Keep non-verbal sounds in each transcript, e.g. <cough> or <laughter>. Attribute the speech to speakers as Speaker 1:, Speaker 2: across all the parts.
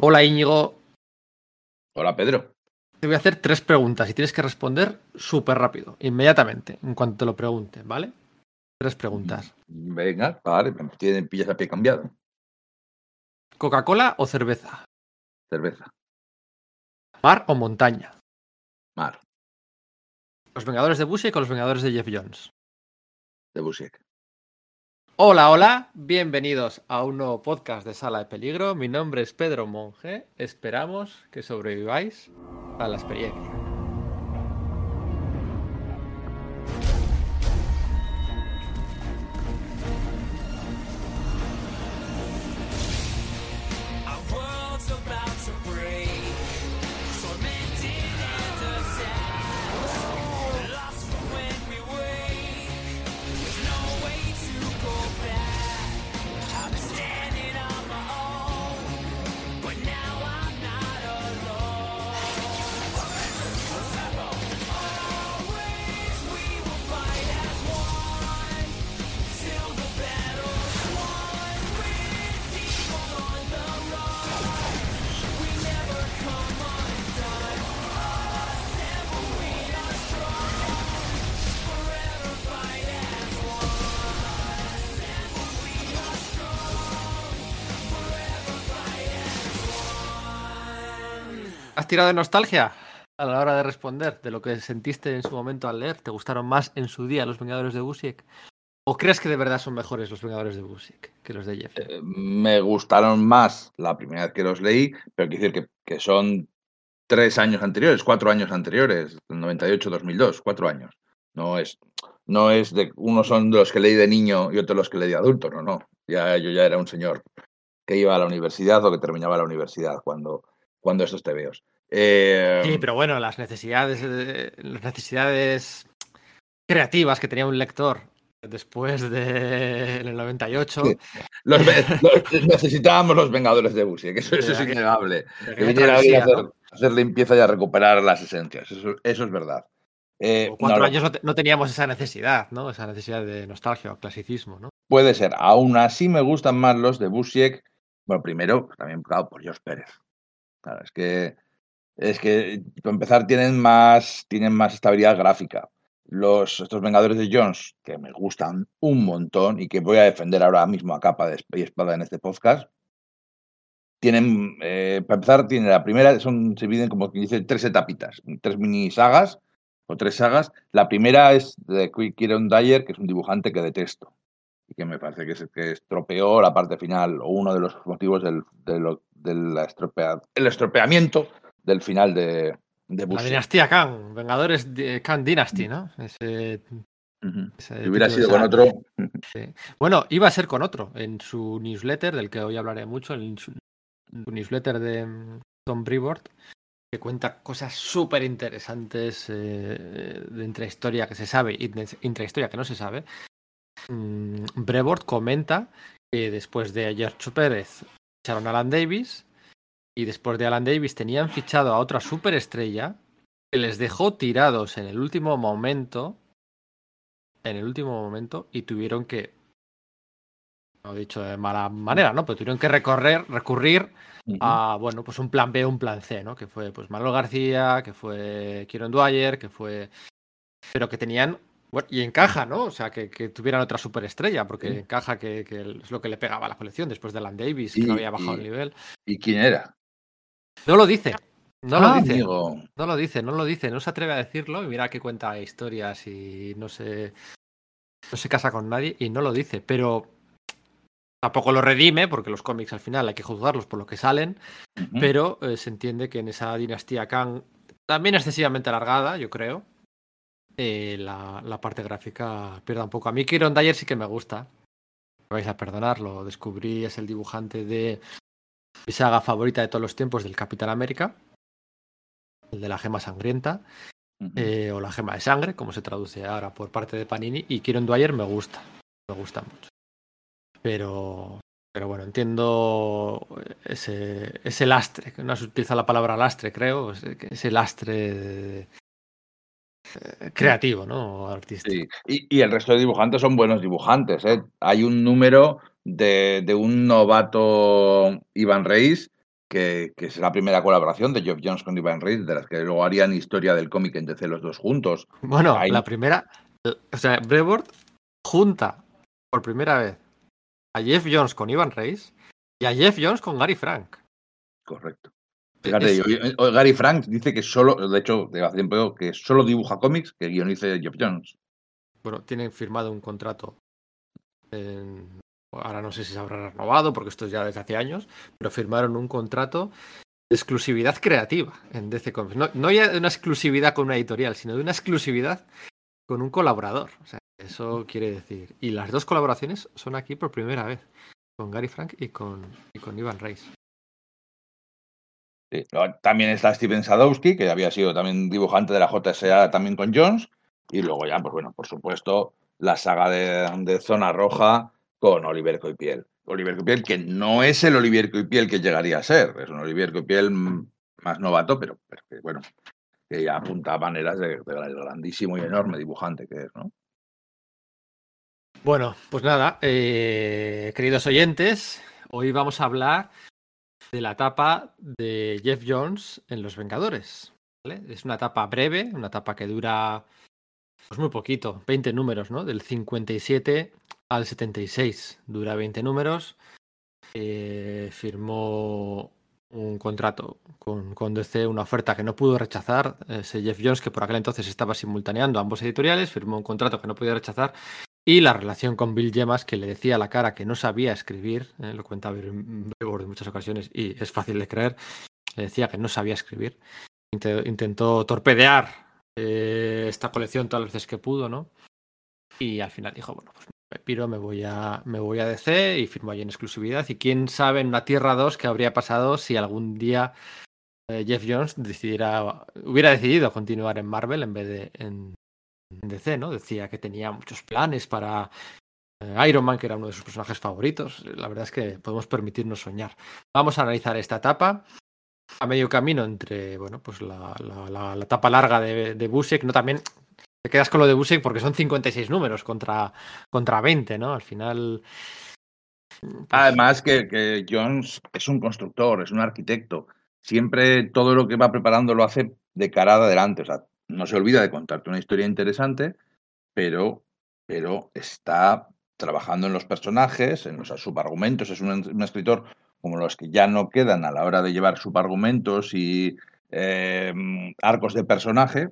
Speaker 1: Hola Íñigo,
Speaker 2: Hola, Pedro.
Speaker 1: te voy a hacer tres preguntas y tienes que responder súper rápido, inmediatamente, en cuanto te lo pregunte, ¿vale? Tres preguntas.
Speaker 2: Venga, vale, me tiene- pillas a pie cambiado.
Speaker 1: ¿Coca-Cola o cerveza?
Speaker 2: Cerveza,
Speaker 1: ¿Mar o montaña?
Speaker 2: mar,
Speaker 1: ¿Los Vengadores de Bush o los Vengadores de Jeff Jones?
Speaker 2: de Busiek.
Speaker 1: Hola, hola, bienvenidos a un nuevo podcast de Sala de Peligro. Mi nombre es Pedro Monge. Esperamos que sobreviváis a la experiencia. Tirado de nostalgia a la hora de responder de lo que sentiste en su momento al leer? ¿Te gustaron más en su día los Vengadores de Busiek? ¿O crees que de verdad son mejores los Vengadores de Busiek que los de Jeff?
Speaker 2: Eh, me gustaron más la primera vez que los leí, pero quiero decir que, que son tres años anteriores, cuatro años anteriores, 98-2002, cuatro años. No es, no es de son los que leí de niño y otros los que leí de adulto, no, no. Ya, yo ya era un señor que iba a la universidad o que terminaba la universidad cuando, cuando estos tebeos. Eh,
Speaker 1: Sí, pero bueno, las necesidades, eh, las necesidades creativas que tenía un lector después de en el 98.
Speaker 2: Sí. los, <laughs> los- necesitábamos los Vengadores de Busiek, eso, eso es
Speaker 1: que-
Speaker 2: innegable.
Speaker 1: de
Speaker 2: que viniera alguien a hacer,
Speaker 1: ¿no?
Speaker 2: hacer limpieza y a recuperar las esencias. Eso, eso es verdad. Eh,
Speaker 1: O cuatro
Speaker 2: no,
Speaker 1: años no, te- no teníamos esa necesidad, ¿no? Esa necesidad de nostalgia o clasicismo, ¿no?
Speaker 2: Puede ser. Aún así me gustan más los de Busiek. Bueno, primero, también claro, por George Pérez. Claro, es que, es que, para empezar, tienen más, tienen más estabilidad gráfica. Los, estos Vengadores de Jones, que me gustan un montón y que voy a defender ahora mismo a capa de y espada en este podcast, tienen, eh, para empezar, tiene la primera, son, se dividen como que dice tres etapitas, tres mini sagas o tres sagas. La primera es de Kieron Dyer, que es un dibujante que detesto y que me parece que, es, que estropeó la parte final o uno de los motivos del, de lo- del estropea- el estropeamiento del final de, de
Speaker 1: La dinastía Khan, Vengadores de Khan Dynasty, ¿no? Ese,
Speaker 2: hubiera sido con otro,
Speaker 1: Sí. Bueno, iba a ser con otro en su newsletter, del que hoy hablaré mucho, en su, su newsletter de mm, Tom Brevoort, que cuenta cosas súper interesantes eh, de intrahistoria que se sabe y de intrahistoria que no se sabe. Mm, Brevoort comenta que después de George Pérez echaron a Alan Davis y después de Alan Davis tenían fichado a otra superestrella que les dejó tirados en el último momento en el último momento y tuvieron que no he dicho de mala manera, ¿no? Pero tuvieron que recorrer, recurrir a, bueno, pues un plan B, un plan C, ¿no? Que fue, pues, Manuel García, que fue Kieron Dwyer, que fue... Pero que tenían... Bueno, y encaja, ¿no? O sea, que, que tuvieran otra superestrella, porque
Speaker 2: Sí.
Speaker 1: encaja que, que es lo que le pegaba a la colección después de Alan Davis, que
Speaker 2: Y-
Speaker 1: no había bajado
Speaker 2: y-
Speaker 1: el nivel.
Speaker 2: ¿Y quién era?
Speaker 1: No lo dice, no
Speaker 2: Ah,
Speaker 1: lo dice.
Speaker 2: amigo.
Speaker 1: No lo dice, no lo dice, no se atreve a decirlo y mira que cuenta historias y no se, no se casa con nadie y no lo dice, pero tampoco lo redime porque los cómics al final hay que juzgarlos por lo que salen, pero eh, se entiende que en esa dinastía Kang, también excesivamente alargada, yo creo, eh, la, la parte gráfica pierda un poco. A mí Kieron Dyer sí que me gusta, me vais a perdonar, lo descubrí, es el dibujante de mi saga favorita de todos los tiempos del Capitán América, el de la gema sangrienta eh, o la gema de sangre, como se traduce ahora por parte de Panini, y Kieron Dwyer me gusta, me gusta mucho. Pero, pero bueno, entiendo ese, ese lastre, que no se utiliza la palabra lastre, creo, ese, lastre de- eh, creativo, ¿no? Artístico.
Speaker 2: Sí, Y, y el resto de dibujantes son buenos dibujantes. ¿eh? Hay un número de, de un novato Iván Reis, que que, es la primera colaboración de Geoff Jones con Ivan Reis, de las que luego harían historia del cómic en DC los dos juntos.
Speaker 1: Bueno,
Speaker 2: Ahí-
Speaker 1: la primera, o sea, Brevard junta por primera vez a Jeff Jones con Ivan Reis y a Jeff Jones con Gary Frank.
Speaker 2: Correcto. Fíjate,
Speaker 1: Es-
Speaker 2: yo- yo- Gary Frank dice que solo, de hecho, de hace tiempo, que solo dibuja cómics que guionice Geoff Jones.
Speaker 1: bueno, tienen firmado un contrato. en- ahora no sé si se habrá renovado porque esto es ya desde hace años, pero firmaron un contrato de exclusividad creativa en DC Comics. No, no ya de una exclusividad con una editorial, sino de una exclusividad con un colaborador. O sea, eso quiere decir. Y las dos colaboraciones son aquí por primera vez, con Gary Frank y con, y con Ivan Reis.
Speaker 2: Sí, También está Steven Sadowski, que había sido también dibujante de la JSA también con Jones. Y luego ya, pues bueno, por supuesto, la saga de, de Zona Roja con Oliver Coipiel. Oliver Coipiel, que no es el Oliver Coipiel que llegaría a ser. Es un Oliver Coipiel más novato, pero, bueno, que ya apunta maneras de, de grandísimo y enorme dibujante que es, ¿no?
Speaker 1: Bueno, pues nada, eh, queridos oyentes, hoy vamos a hablar de la etapa de Jeff Jones en Los Vengadores. Es una etapa breve, una etapa que dura pues muy poquito, 20 números, ¿no? Del 57 al 76, dura 20 números. Eh, firmó un contrato con, con DC, una oferta que no pudo rechazar. Ese Jeff Jones, que por aquel entonces estaba simultaneando ambos editoriales, firmó un contrato que no podía rechazar. Y la relación con Bill Gemas, que le decía a la cara que no sabía escribir, eh, lo cuenta Brevoort en muchas ocasiones y es fácil de creer, le decía que no sabía escribir. Inte- Intentó torpedear eh, esta colección todas las veces que pudo, ¿no? Y al final dijo, bueno, pues piro, me voy a, me voy a DC y firmo allí en exclusividad. Y quién sabe en una Tierra 2 qué habría pasado si algún día eh, Jeff Jones decidiera, hubiera decidido continuar en Marvel en vez de en, DC, ¿no? Decía que tenía muchos planes para eh, Iron Man, que era uno de sus personajes favoritos. La verdad es que podemos permitirnos soñar. Vamos a analizar esta etapa a medio camino entre, bueno, pues la, la, etapa larga de, de Busiek, no también te quedas con lo de Busiek porque son 56 números contra, contra 20, ¿no? Al final. pues,
Speaker 2: Además que, Jones es un constructor, es un arquitecto. Siempre todo lo que va preparando lo hace de cara adelante. O sea, no se olvida de contarte una historia interesante, pero, pero está trabajando en los personajes, en los subargumentos. Es un, un escritor como los que ya no quedan a la hora de llevar subargumentos y eh, arcos de personaje.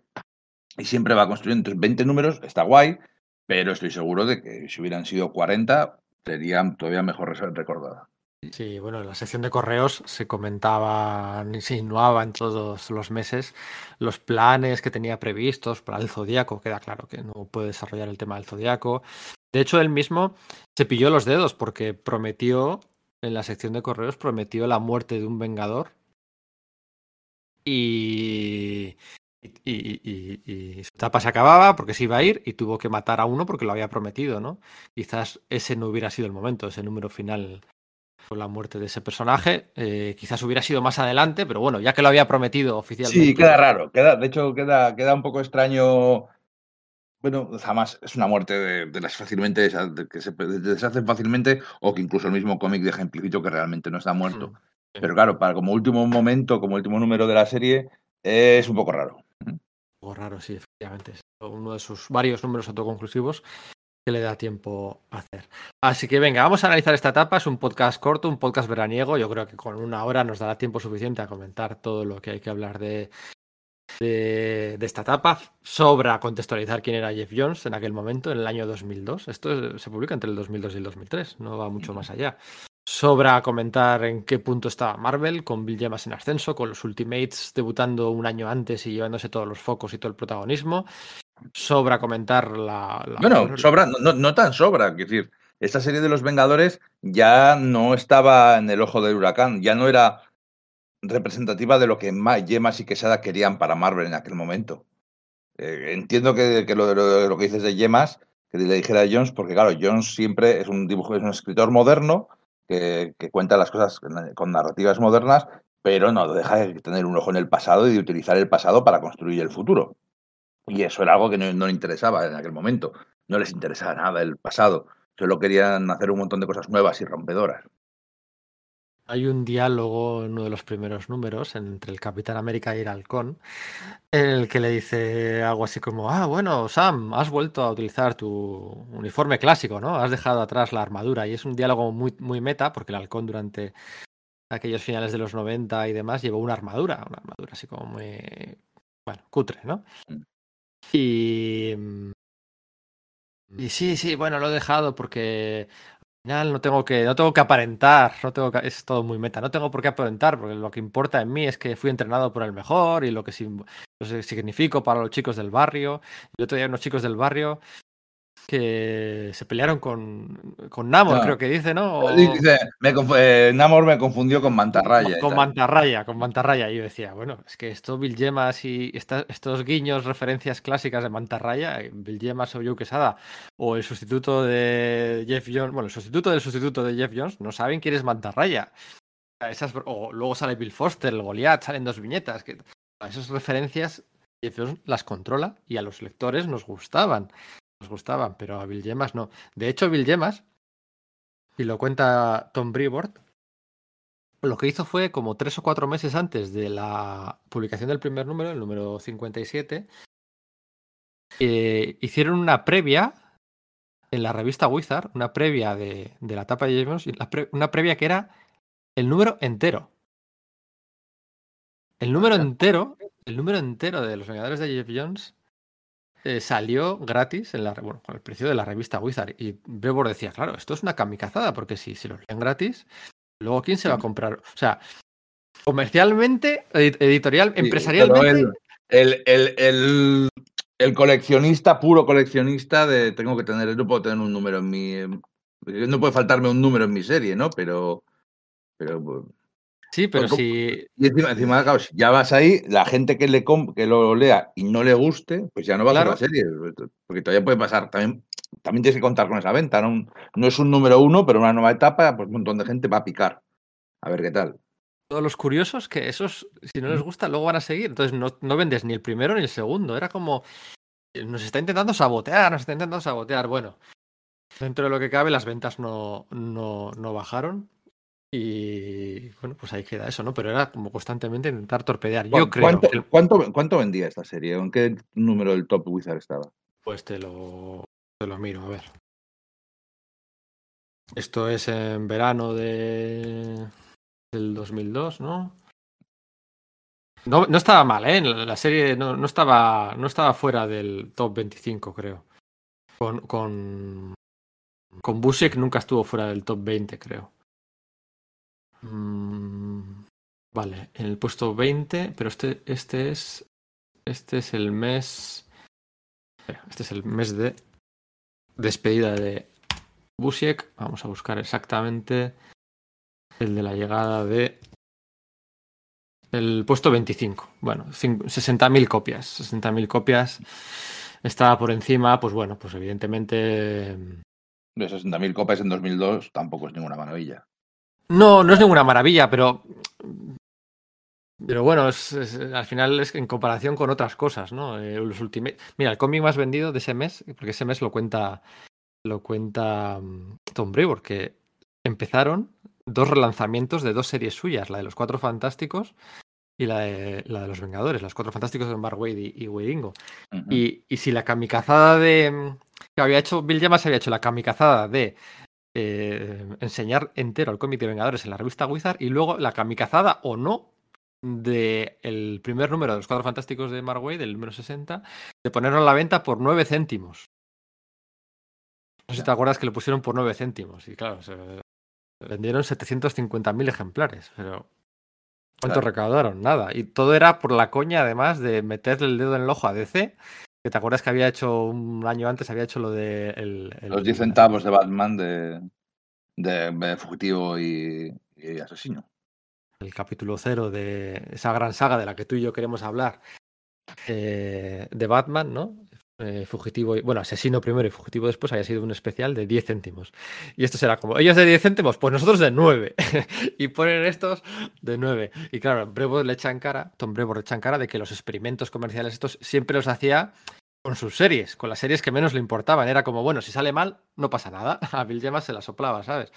Speaker 2: Y siempre va construyendo. Entonces, 20 números está guay, pero estoy seguro de que si hubieran sido 40, serían todavía mejor recordada.
Speaker 1: Sí, bueno, en la sección de correos se comentaba, se insinuaba en todos los meses los planes que tenía previstos para el Zodíaco. Queda claro que no puede desarrollar el tema del Zodíaco. De hecho, él mismo se pilló los dedos porque prometió, en la sección de correos, prometió la muerte de un Vengador. Y, y, y- y- y su etapa se acababa porque se iba a ir y tuvo que matar a uno porque lo había prometido, ¿no? Quizás ese no hubiera sido el momento, ese número final con la muerte de ese personaje. Eh, quizás hubiera sido más adelante, pero bueno, ya que lo había prometido oficialmente.
Speaker 2: Sí, queda raro. Queda, de hecho, queda, queda un poco extraño. Bueno, jamás es una muerte de, de las fácilmente de que se deshacen fácilmente o que incluso el mismo cómic deja implícito que realmente no está muerto.
Speaker 1: Mm, sí.
Speaker 2: Pero claro, para como último momento, como último número de la serie, es un poco raro.
Speaker 1: Poco raro, sí, efectivamente. Es uno de sus varios números autoconclusivos que le da tiempo a hacer. Así que venga, vamos a analizar esta etapa. Es un podcast corto, un podcast veraniego. Yo creo que con una hora nos dará tiempo suficiente a comentar todo lo que hay que hablar de, de, de esta etapa. Sobra contextualizar quién era Jeff Jones en aquel momento, en el año 2002. Esto se publica entre el 2002 y el 2003, no va mucho más allá. Sobra comentar en qué punto estaba Marvel, con Bill Gemas en ascenso, con los Ultimates debutando un año antes y llevándose todos los focos y todo el protagonismo. Sobra comentar la. la-
Speaker 2: Bueno, sobra, no, no- tan sobra. Es decir, esta serie de los Vengadores ya no estaba en el ojo del huracán, ya no era representativa de lo que Ma- Yemas y Quesada querían para Marvel en aquel momento. Eh, entiendo que, que lo, lo que dices de Yemas, que le dijera a Jones, porque claro, Jones siempre es un dibujo, es un escritor moderno que, que cuenta las cosas con, narrativas modernas, pero no deja de tener un ojo en el pasado y de utilizar el pasado para construir el futuro. Y eso era algo que no, no le interesaba en aquel momento. No les interesaba nada el pasado. Solo querían hacer un montón de cosas nuevas y rompedoras.
Speaker 1: Hay un diálogo en uno de los primeros números entre el Capitán América y el Halcón, en el que le dice algo así como, ah, bueno, Sam, has vuelto a utilizar tu uniforme clásico, ¿no? Has dejado atrás la armadura. Y es un diálogo muy, muy meta, porque el Halcón durante aquellos finales de los 90 y demás llevó una armadura, una armadura así como muy, bueno, cutre, ¿no?
Speaker 2: Mm.
Speaker 1: Y... Y sí, sí, bueno, lo he dejado porque no tengo que, no tengo que aparentar, no tengo que- es todo muy meta, no tengo por qué aparentar, porque lo que importa en mí es que fui entrenado por el mejor y lo que, lo para los chicos del barrio. Yo día unos chicos del barrio que se pelearon con, con Namor,
Speaker 2: No.
Speaker 1: creo que dice, ¿no? O-
Speaker 2: Dice, me eh, Namor me confundió con Mantarraya.
Speaker 1: con mantarraya, con mantarraya. Y yo decía, bueno, es que esto Bill Gemas y esta- estos guiños, referencias clásicas de mantarraya, eh, Bill Gemas o Joe Quesada, o el sustituto de Jeff Jones, bueno, el sustituto del sustituto de Jeff Jones, no saben quién es mantarraya. Esas, o luego sale Bill Foster, el Goliath, salen dos viñetas. Que, esas referencias Jeff Jones las controla y a los lectores nos gustaban. Nos gustaban, pero a Bill Gemas no. De hecho, Bill Gemas, y lo cuenta Tom Brevoort, lo que hizo fue como tres o cuatro meses antes de la publicación del primer número, el número 57, eh, hicieron una previa en la revista Wizard, una previa de, de la etapa de James una previa que era el número entero. El número entero, el número entero de los Vengadores de Jeff Jones eh, salió gratis en la, bueno, con el precio de la revista Wizard. Y Brevoort decía, claro, esto es una kamikazada, porque si, si lo leen gratis, luego ¿quién se va a comprar? O sea, comercialmente, edi- editorial,
Speaker 2: Sí,
Speaker 1: empresarialmente,
Speaker 2: El, el, el, el coleccionista, puro coleccionista, de tengo que tener, no puedo tener un número en mi. No puede faltarme un número en mi serie, ¿no? Pero. pero
Speaker 1: sí, pero si,
Speaker 2: y encima, encima, claro, si ya vas ahí, la gente que, le que lo lea y no le guste, pues ya no va a la serie. Porque todavía puede pasar. También, también tienes que contar con esa venta. ¿no? no es un número uno, pero una nueva etapa, pues un montón de gente va a picar. A ver qué tal.
Speaker 1: todos los curiosos, que esos, si no les gusta, luego van a seguir. Entonces no, no vendes ni el primero ni el segundo. Era como, eh, nos está intentando sabotear, nos está intentando sabotear. Bueno, dentro de lo que cabe, las ventas no, no, no bajaron. Y bueno, pues ahí queda eso, ¿no? Pero era como constantemente intentar torpedear. Yo
Speaker 2: ¿Cuánto,
Speaker 1: creo que
Speaker 2: cuánto, cuánto vendía esta serie? ¿En qué número del Top Wizard estaba?
Speaker 1: Pues te lo, te lo miro, a ver. Esto es en verano de, del 2002, ¿no? No, no estaba mal, ¿eh? La, serie no, no estaba, no estaba fuera del top 25, creo. Con, con, con Busiek nunca estuvo fuera del top 20, creo. Mm, vale, en el puesto 20, pero este, este es. Este es el mes. Este es el mes de despedida de Busiek. Vamos a buscar exactamente el de la llegada de. El puesto 25. Bueno, cin- 60.000 copias. 60.000 copias. Estaba por encima, pues bueno, pues evidentemente.
Speaker 2: De 60.000 copias en 2002 tampoco es ninguna maravilla.
Speaker 1: No, no es ninguna maravilla, pero. Pero bueno, es- es- al final es en comparación con otras cosas, ¿no? Eh, los Ultimate- Mira, el cómic más vendido de ese mes, porque ese mes lo cuenta, lo cuenta mm, Tom Brevoort, que empezaron dos relanzamientos de dos series suyas, la de los Cuatro Fantásticos y la de, la de los Vengadores, los Cuatro Fantásticos de Mark Waid y, y Weiringo. Y, y si la kamikazada de. mm, que había hecho. Bill Llamas había hecho la kamikazada de eh, enseñar entero el cómic de Vengadores en la revista Wizard y luego la kamikazada o no de el primer número de los Cuatro Fantásticos de Mark Waid, del número 60, de ponerlo a la venta por 9 céntimos. No sé si te acuerdas que lo pusieron por 9 céntimos. Y claro, se vendieron 750.000 ejemplares, pero ¿cuánto
Speaker 2: Claro.
Speaker 1: recaudaron? Nada. Y todo era por la coña, además, de meterle el dedo en el ojo a DC. Que te acuerdas que había hecho un año antes, había hecho lo de. El, el-
Speaker 2: Los 10 centavos de Batman de, de, de fugitivo y, y asesino.
Speaker 1: el capítulo cero de esa gran saga de la que tú y yo queremos hablar, eh, de Batman, ¿no? Eh, fugitivo, y, bueno, asesino primero y fugitivo después, había sido un especial de 10 céntimos. Y esto será como, ellos de 10 céntimos, pues nosotros de 9. <laughs> y ponen estos de 9. Y claro, Brevo le echan cara, Tom Brevo le echan cara de que los experimentos comerciales estos siempre los hacía con sus series, con las series que menos le importaban. Era como, bueno, si sale mal, no pasa nada. <laughs> A Bill Gemas se la soplaba, ¿sabes?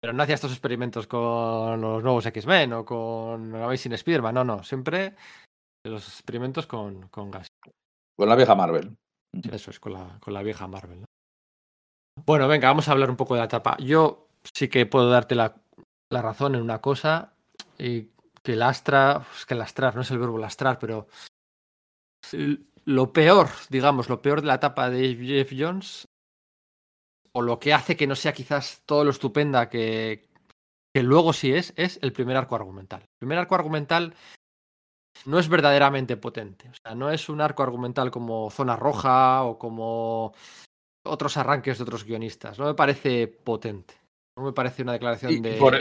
Speaker 1: Pero no hacía estos experimentos con los nuevos X-Men o con Amazing Spider-Man, no, no. Siempre los experimentos con, con gas.
Speaker 2: Con la vieja Marvel.
Speaker 1: Eso es, con la, con la vieja Marvel. ¿no? Bueno, venga, vamos a hablar un poco de la etapa. Yo sí que puedo darte la, la razón en una cosa, y que lastra, que lastrar, no es el verbo lastrar, pero lo peor, digamos, lo peor de la etapa de Jeff Jones, o lo que hace que no sea quizás todo lo estupenda que, que luego sí es, es el primer arco argumental. El primer arco argumental no es verdaderamente potente. O sea, no es un arco argumental como Zona Roja o como otros arranques de otros guionistas. No me parece potente. No me parece una declaración
Speaker 2: Y
Speaker 1: de.
Speaker 2: por-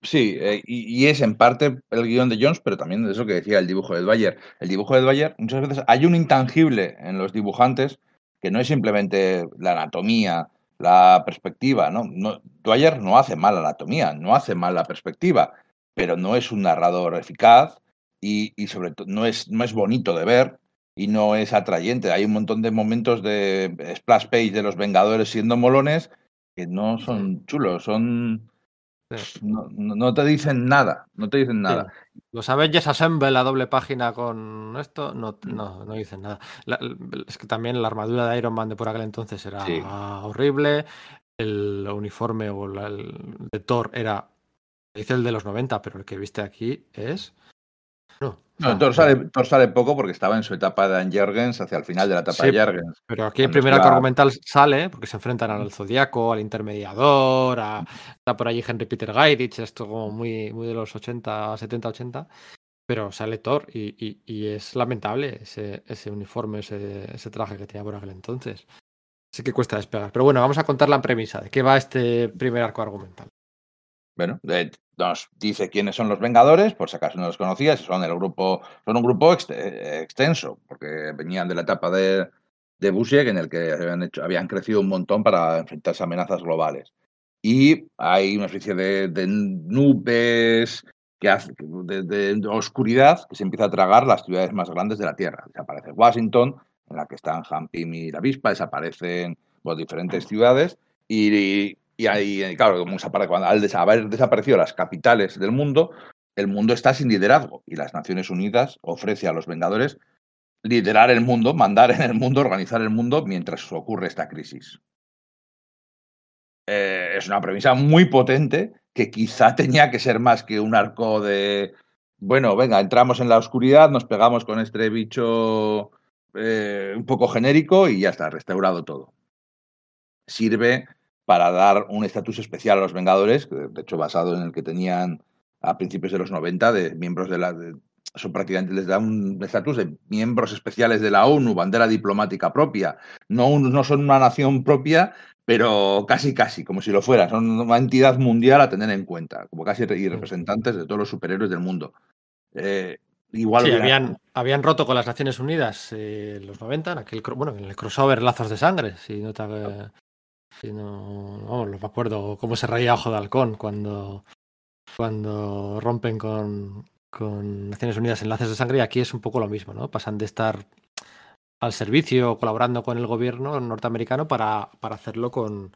Speaker 2: Sí, eh, y, y es en parte el guion de Jones, pero también de eso que decía el dibujo de Bayer. El dibujo de Bayer, muchas veces hay un intangible en los dibujantes que no es simplemente la anatomía, la perspectiva, ¿no? no Dwyer no hace mal la anatomía, no hace mal la perspectiva, pero no es un narrador eficaz y, y sobre todo no es, no es bonito de ver y no es atrayente. Hay un montón de momentos de splash page de los Vengadores siendo molones que no son chulos, son...
Speaker 1: Sí.
Speaker 2: No, no- te dicen nada, no te dicen nada.
Speaker 1: Los Avengers Assemble, la doble página con esto, no, no, no dicen nada. La- es que también la armadura de Iron Man de por aquel entonces era
Speaker 2: Sí.
Speaker 1: horrible. El uniforme o la- el de Thor era. Dice el de los 90, pero el que viste aquí es. No. Sea,
Speaker 2: Thor, sale, Thor sale poco porque estaba en su etapa de Dan hacia el final de la etapa
Speaker 1: Sí,
Speaker 2: de Jurgens.
Speaker 1: Pero aquí el
Speaker 2: Cuando
Speaker 1: primer arco argumental sale porque se enfrentan al Zodíaco, al Intermediador, a- está por allí Henry Peter Gairich, esto como muy, muy de los 80, 70, 80. Pero sale Thor y, y- y es lamentable ese, ese uniforme, ese, ese traje que tenía por aquel entonces. Sí que cuesta despegar. Pero bueno, vamos a contar la premisa de qué va este primer arco argumental.
Speaker 2: Bueno, eh, nos dice quiénes son los Vengadores, por si acaso no los conocías, son el grupo, son un grupo ext- eh, extenso, porque venían de la etapa de, de Busiek, en el que habían, hecho, habían crecido un montón para enfrentarse a amenazas globales. Y hay una especie de, de nubes que hace, de, de oscuridad que se empieza a tragar las ciudades más grandes de la Tierra. Desaparece Washington, en la que están Hampim y la Avispa, desaparecen pues, diferentes ciudades y, y ahí, claro, cuando al haber desaparecido las capitales del mundo, el mundo está sin liderazgo y las Naciones Unidas ofrece a los Vengadores liderar el mundo, mandar en el mundo, organizar el mundo mientras ocurre esta crisis. Eh, es una premisa muy potente que quizá <laughs> tenía que ser más que un arco de, bueno, venga, entramos en la oscuridad, nos pegamos con este bicho eh, un poco genérico y ya está, restaurado todo. Sirve para dar un estatus especial a los Vengadores, de hecho basado en el que tenían a principios de los 90 de miembros de la... de- son prácticamente les da un estatus de miembros especiales de la ONU, bandera diplomática propia. No, un- no son una nación propia, pero casi casi, como si lo fueran. Son una entidad mundial a tener en cuenta, como casi y representantes de todos los superhéroes del mundo. Eh, igual
Speaker 1: Sí, habían, habían roto con las Naciones Unidas eh, en los 90, en aquel, bueno, en el crossover Lazos de Sangre, si no te, si no, no me acuerdo cómo se reía Ojo de Halcón cuando, cuando rompen con, con Naciones Unidas enlaces de sangre y aquí es un poco lo mismo, ¿no? Pasan de estar al servicio colaborando con el gobierno norteamericano para, para hacerlo con,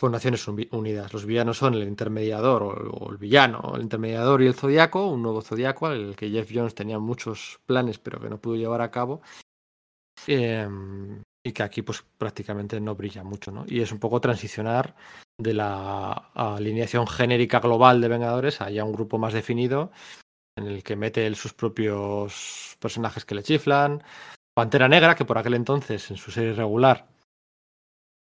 Speaker 1: con Naciones Uni- Unidas. Los villanos son el intermediador o, el villano, el intermediador y el zodiaco, un nuevo zodiaco, el que Jeff Jones tenía muchos planes pero que no pudo llevar a cabo. Eh, y que aquí pues prácticamente no brilla mucho, ¿no? Y es un poco transicionar de la alineación genérica global de Vengadores a un grupo más definido en el que mete él sus propios personajes que le chiflan. Pantera Negra, que por aquel entonces en su serie regular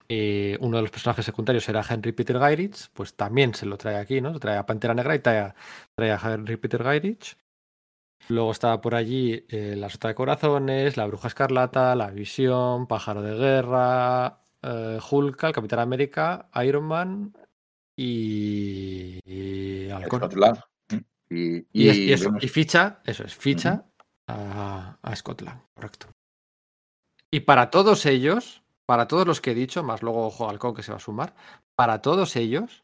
Speaker 1: eh, uno de los personajes secundarios era Henry Peter Gairich, pues también se lo trae aquí, ¿no? Se trae a Pantera Negra y trae a, trae a Henry Peter Gairich. Luego estaba por allí eh, La Sota de Corazones, La Bruja Escarlata, La Visión, Pájaro de Guerra, eh, Hulk, el Capitán América, Iron Man y, y Halcón.
Speaker 2: Y,
Speaker 1: Y,
Speaker 2: y
Speaker 1: es- y eso,
Speaker 2: vemos-
Speaker 1: y ficha, eso es, ficha a, a Scotland, correcto. Y para todos ellos, para todos los que he dicho, más luego Ojo Halcón que se va a sumar, para todos ellos,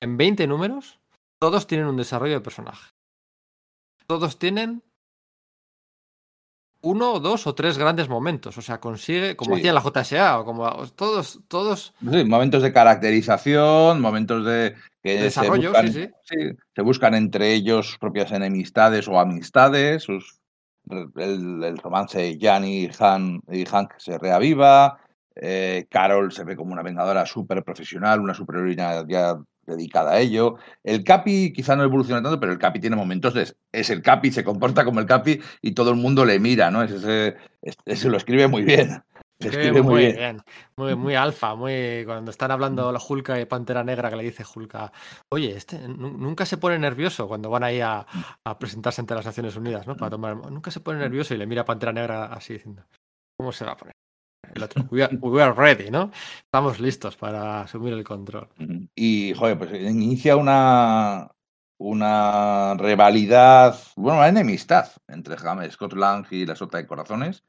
Speaker 1: en 20 números, todos tienen un desarrollo de personaje. Todos tienen uno, dos o tres grandes momentos. O sea, consigue, como
Speaker 2: Sí.
Speaker 1: hacía la JSA, o como todos, todos
Speaker 2: Sí, momentos de caracterización, momentos de que se
Speaker 1: Desarrollo,
Speaker 2: buscan,
Speaker 1: sí, sí.
Speaker 2: se buscan entre ellos propias enemistades o amistades, sus, el, el romance de Jan y, Han, y Hank se reaviva, eh, Carol se ve como una vengadora súper profesional, una superheroína ya dedicada a ello. El Capi quizá no evoluciona tanto, pero el Capi tiene momentos de es el Capi, se comporta como el Capi y todo el mundo le mira, ¿no? Ese, ese, ese lo escribe muy bien. <laughs> Se
Speaker 1: Escribe
Speaker 2: muy
Speaker 1: muy
Speaker 2: bien.
Speaker 1: bien, muy, muy alfa, muy cuando están hablando la Hulka y Pantera Negra que le dice Hulka, oye, este nu- nunca se pone nervioso cuando van ahí a, a presentarse ante las Naciones Unidas, ¿no? Para tomar, nunca se pone nervioso y le mira a Pantera Negra así diciendo, ¿cómo se va a poner? El otro, we are, ready, ¿no? Estamos listos para asumir el control.
Speaker 2: Y, joder, pues inicia una, una rivalidad, bueno, una enemistad entre Scott Lang y la Sota de Corazones,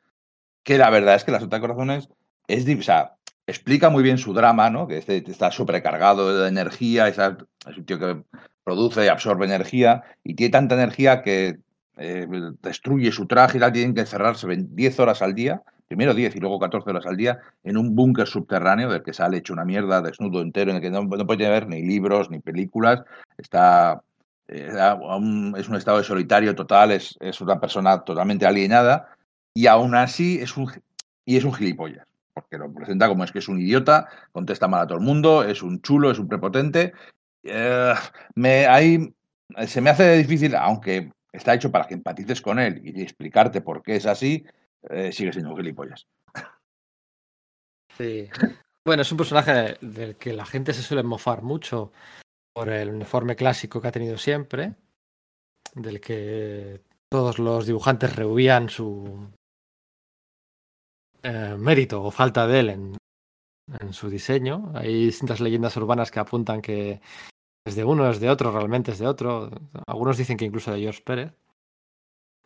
Speaker 2: que la verdad es que la Sota de Corazones es, o explica muy bien su drama, ¿no? Que este está sobrecargado de energía, es, un tío que produce y absorbe energía, y tiene tanta energía que eh, destruye su traje y tal, tienen que encerrarse 20 10 horas al día, primero 10 y luego 14 horas al día, en un búnker subterráneo del que sale hecho una mierda, desnudo entero, en el que no, no puede ver ni libros ni películas, está eh, es un estado de solitario total, es, es una persona totalmente alienada y aún así es un, y es un gilipollas, porque lo presenta como es que es un idiota, contesta mal a todo el mundo, es un chulo, es un prepotente. Eh, me, ahí, se me hace difícil, aunque está hecho para que empatices con él y explicarte por qué es así, eh, sigue siendo un gilipollas.
Speaker 1: Sí. Bueno, es un personaje del que la gente se suele mofar mucho por el uniforme clásico que ha tenido siempre, del que todos los dibujantes rehuían su eh, mérito o falta de él en, en su diseño. Hay distintas leyendas urbanas que apuntan que es de uno, es de otro, realmente es de otro. Algunos dicen que incluso de George Pérez.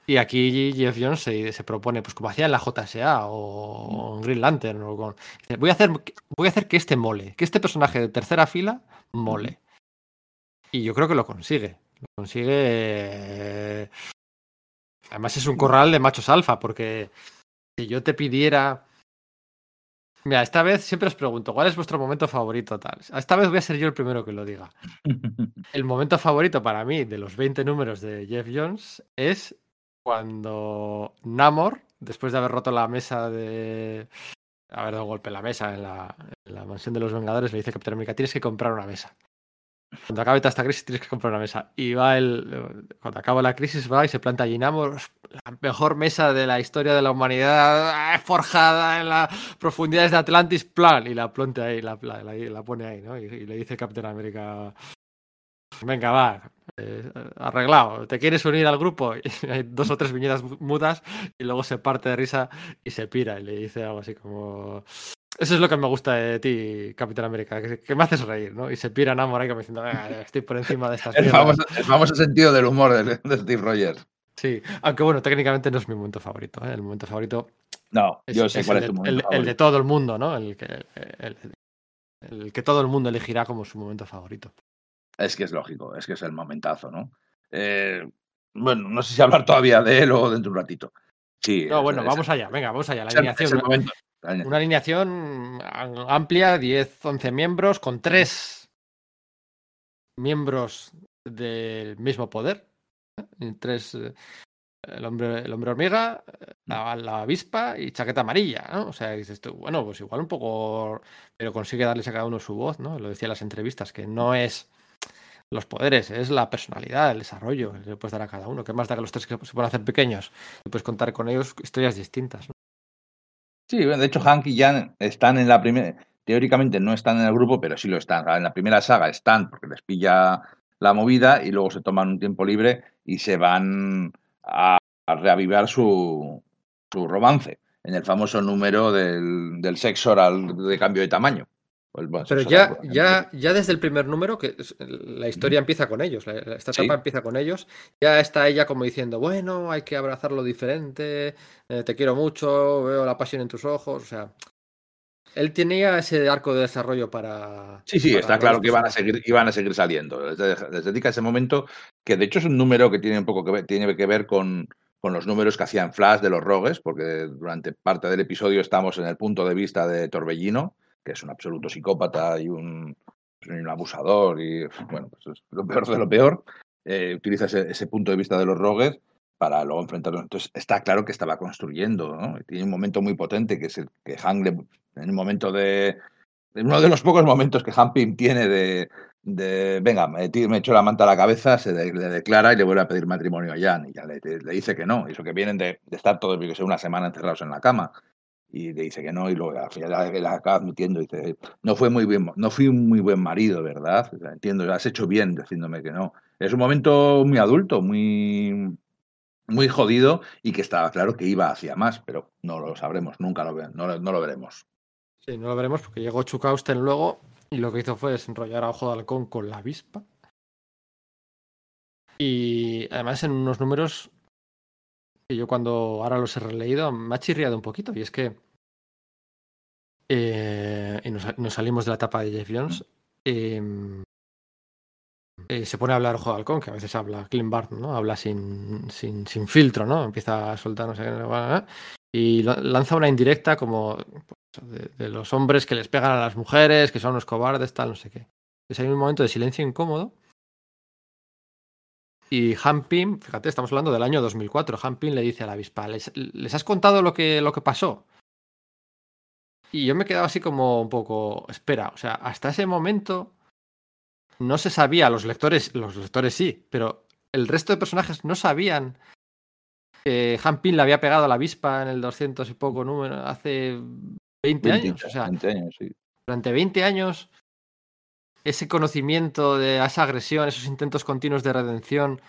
Speaker 1: Y aquí Jeff Jones se, se propone, pues como hacía en la JSA o en Green Lantern, o con- dice, voy, a hacer, voy a hacer que este mole, que este personaje de tercera fila mole. Y yo creo que lo consigue. Lo consigue. eh, Además es un corral de machos alfa, porque si yo te pidiera. Mira, esta vez siempre os pregunto, ¿cuál es vuestro momento favorito tal? Esta vez voy a ser yo el primero que lo diga. <laughs> El momento favorito para mí de los 20 números de Jeff Jones es cuando Namor, después de haber roto la mesa de. haber dado un golpe la mesa en la, en la mansión de los Vengadores, le dice a Capitán América: tienes que comprar una mesa. Cuando acabe esta crisis, tienes que comprar una mesa. Y va el. Cuando acaba la crisis, va y se planta allí Namor, la mejor mesa de la historia de la humanidad, ah, forjada en las profundidades de Atlantis, plan, y la planta ahí, la pone ahí, ¿no? Y, y le dice Capitán América: Venga, va, eh, arreglado. ¿Te quieres unir al grupo? Y <laughs> hay dos o tres viñetas mudas y luego se parte de risa y se pira y le dice algo así como... Eso es lo que me gusta de ti, Capitán América, que, que me haces reír, ¿no? Y se pira Namor ahí como diciendo, "Ah, estoy por encima de estas <laughs>
Speaker 2: El
Speaker 1: mierdas".
Speaker 2: famoso, el famoso sentido del humor de, de Steve Rogers.
Speaker 1: Sí, aunque bueno, técnicamente no es mi momento favorito. ¿eh? El momento favorito
Speaker 2: No,
Speaker 1: es,
Speaker 2: yo sé
Speaker 1: es
Speaker 2: cuál
Speaker 1: el,
Speaker 2: es tu
Speaker 1: de,
Speaker 2: momento
Speaker 1: el- el de todo el mundo, ¿no? El que, el- el que todo el mundo elegirá como su momento favorito.
Speaker 2: Es que es lógico, es que es el momentazo, ¿no? Eh, bueno, no sé si <laughs> hablar todavía de él o dentro de un ratito. Sí,
Speaker 1: No, bueno,
Speaker 2: es-
Speaker 1: vamos allá, venga, vamos allá. La alineación, una-
Speaker 2: momento. La alineación.
Speaker 1: Una alineación a- amplia, 10, 11 miembros, con tres miembros del mismo poder. ¿eh? Tres, eh, el hombre, el hombre hormiga, la, la avispa y chaqueta amarilla, ¿no? O sea, dices tú, bueno, pues igual un poco, pero consigue darles a cada uno su voz, ¿no? Lo decía en las entrevistas, que no es los poderes, es la personalidad, el desarrollo que le puedes dar a cada uno. ¿Qué más da que los tres que se pueden hacer pequeños? Y puedes contar con ellos historias distintas, ¿no?
Speaker 2: Sí, de hecho, Hank y Jan están en la primera. Teóricamente no están en el grupo, pero sí lo están. En la primera saga están porque les pilla la movida y luego se toman un tiempo libre y se van a, a reavivar su, su romance en el famoso número del, del sexo oral de cambio de tamaño.
Speaker 1: Pero ya, ya, ya desde el primer número, que la historia empieza con ellos, la- esta
Speaker 2: Sí.
Speaker 1: etapa empieza con ellos, ya está ella como diciendo, bueno, hay que abrazar lo diferente, eh, te quiero mucho, veo la pasión en tus ojos, o sea, él tenía ese arco de desarrollo para...
Speaker 2: Sí, sí,
Speaker 1: para
Speaker 2: está claro que iban a seguir, iban a seguir saliendo. Les dedica ese momento que de hecho es un número que tiene un poco que ver, tiene que ver con, con los números que hacían Flash de los Rogues, porque durante parte del episodio estamos en el punto de vista de Torbellino, que es un absoluto psicópata y un, un abusador y <laughs> bueno, pues es lo peor de lo peor. Eh, utiliza ese, punto de vista de los Rogues para luego enfrentarlos. Entonces está claro que estaba construyendo, ¿no? Tiene un momento muy potente que es el que Hank le- en un momento de en uno de los pocos momentos que Han Pym tiene de, venga, me, me echo la manta a la cabeza, se le declara y le vuelve a pedir matrimonio a Jan. Y ya le, dice que no. Y eso que vienen de, de estar todos, que una semana encerrados en la cama. Y le dice que no, y luego al final la, la acaba admitiendo. Dice, no fue muy bien, no fui un muy buen marido, ¿verdad? Entiendo, has hecho bien diciéndome que no. Es un momento muy adulto, muy, muy jodido y que estaba claro que iba hacia más, pero no lo sabremos, nunca lo, no, no lo veremos.
Speaker 1: Sí, no lo veremos porque llegó Chukausten luego y lo que hizo fue desenrollar a Ojo de Halcón con la avispa. Y además en unos números que yo cuando ahora los he releído me ha chirriado un poquito y es que eh, y nos, salimos de la etapa de Jeff Jones eh, eh, se pone a hablar Ojo de Halcón, que a veces habla Clint Barton, ¿no? Habla sin, sin, sin filtro, ¿no? Empieza a soltar no sé qué, y lanza una indirecta como pues, de, de los hombres que les pegan a las mujeres, que son los cobardes, tal, no sé qué. Entonces hay un momento de silencio incómodo. Y Han Pym, fíjate, estamos hablando del año 2004, Han Pym le dice a la avispa, ¿les, les has contado lo que, lo que pasó? Y yo me he quedado así como un poco, espera, o sea, hasta ese momento no se sabía, los lectores, los lectores sí, pero el resto de personajes no sabían que Han Pym le había pegado a la avispa en el 200 y poco número hace 20 años. O sea,
Speaker 2: 20 años, sí.
Speaker 1: durante 20 años, ese conocimiento de esa agresión, esos intentos continuos de redención,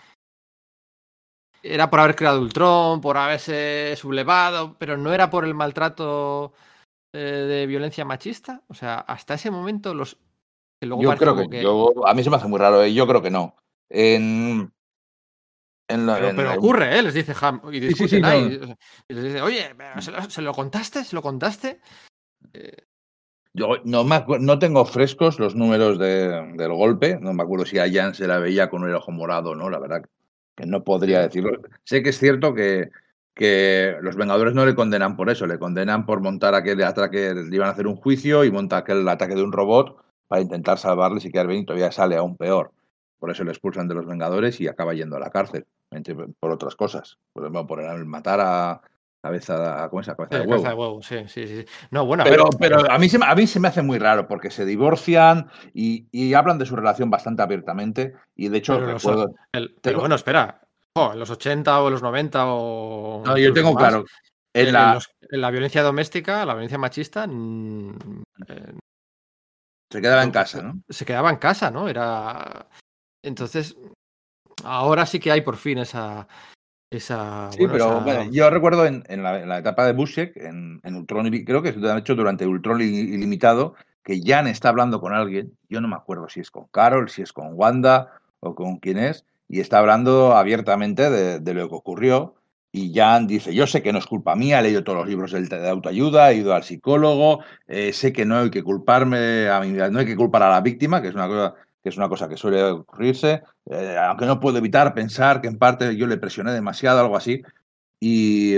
Speaker 1: era por haber creado Ultron, por haberse sublevado, pero no era por el maltrato eh, de violencia machista. O sea, hasta ese momento los... que luego
Speaker 2: Yo creo que, yo, a mí se me hace muy raro, ¿eh? yo creo que no. En, en la-
Speaker 1: Pero,
Speaker 2: en
Speaker 1: pero
Speaker 2: la-
Speaker 1: ocurre, ¿eh? Les dice Ham. Y
Speaker 2: sí, sí, no.
Speaker 1: les dice, oye, ¿se, lo, se lo contaste? ¿Se lo contaste?
Speaker 2: Yo no, me no tengo frescos los números de- del golpe. No me acuerdo si a Jan se la veía con el ojo morado o no, la verdad que no podría decirlo. Sé que es cierto que, que los Vengadores no le condenan por eso, le condenan por montar aquel ataque, le iban a hacer un juicio y monta aquel ataque de un robot para intentar salvarles y quedar bien y todavía sale aún peor. Por eso le expulsan de los Vengadores y acaba yendo a la cárcel, entre- por otras cosas. Por ejemplo, por el matar a cabeza, ¿cómo es? Cabeza
Speaker 1: Eh,
Speaker 2: de huevo.
Speaker 1: cabeza de huevo, sí, sí, sí. No, bueno, a
Speaker 2: Pero, pero a, mí se, me- a mí se me hace muy raro porque se divorcian y, y hablan de su relación bastante abiertamente. Y de hecho,
Speaker 1: Pero los- el- pero
Speaker 2: tengo-
Speaker 1: bueno, espera. Oh, en los 80 o en los 90 o.
Speaker 2: No, yo tengo claro. En
Speaker 1: en,
Speaker 2: la,
Speaker 1: los- en la violencia doméstica, la violencia machista, eh,
Speaker 2: se quedaba en casa, ¿no?
Speaker 1: se quedaba en casa, ¿no? Era. Entonces, ahora sí que hay por fin esa. Esa
Speaker 2: Sí,
Speaker 1: bueno,
Speaker 2: pero
Speaker 1: esa-
Speaker 2: bueno, yo recuerdo en, en la, en la etapa de Busiek, en, en Ultron, creo que de hecho durante Ultron ili- ilimitado, que Jan está hablando con alguien, yo no me acuerdo si es con Carol, si es con Wanda o con quién es, y está hablando abiertamente de, de lo que ocurrió. Y Jan dice, yo sé que no es culpa mía, he leído todos los libros de, de autoayuda, he ido al psicólogo, eh, sé que no hay que culparme, a mí, no hay que culpar a la víctima, que es una cosa que, es una cosa que suele ocurrirse, eh, aunque no puedo evitar pensar que en parte yo le presioné demasiado, algo así, y,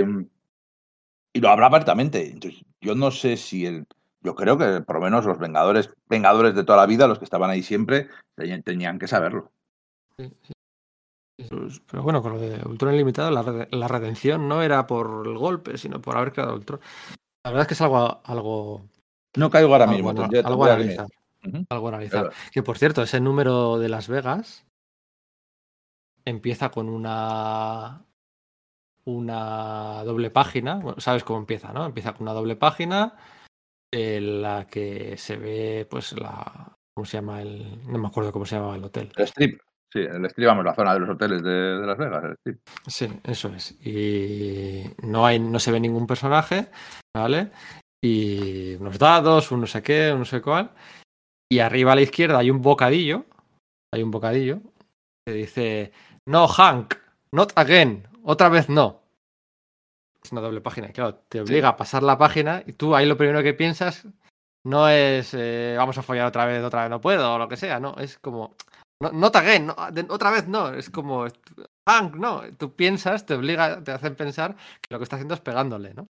Speaker 2: y lo habla abiertamente. Entonces, yo no sé si el, yo creo que por lo menos los Vengadores, Vengadores de toda la vida, los que estaban ahí siempre, tenían, que saberlo.
Speaker 1: Pues, Pero bueno, con lo de Ultron ilimitado, la, la redención no era por el golpe, sino por haber creado Ultron. La verdad es que es algo, algo,
Speaker 2: No caigo ahora
Speaker 1: algo,
Speaker 2: mismo. tendría-
Speaker 1: algo a
Speaker 2: Ujú.
Speaker 1: Algo a analizar. Que por cierto, ese número de Las Vegas empieza con una una doble página. Bueno, sabes cómo empieza, ¿no? Empieza con una doble página en la que se ve, pues, la. ¿Cómo se llama el.? No me acuerdo cómo se llama el hotel.
Speaker 2: El strip. Sí, el strip, vamos, la zona de los hoteles de, de Las Vegas. El strip.
Speaker 1: Sí, eso es. Y no hay, no se ve ningún personaje, ¿vale? Y unos dados, un no sé qué, un no sé cuál. Y arriba a la izquierda hay un bocadillo. Hay un bocadillo que dice: No, Hank, not again. Otra vez no. Es una doble página. y Claro, te obliga a pasar la página y tú ahí lo primero que piensas no es eh, vamos a follar otra vez, otra vez no puedo, o lo que sea, no. Es como. No, not again, no, de- otra vez no. Es como. Hank, no. Tú piensas, te obliga, te hacen pensar que lo que está haciendo es pegándole, ¿no?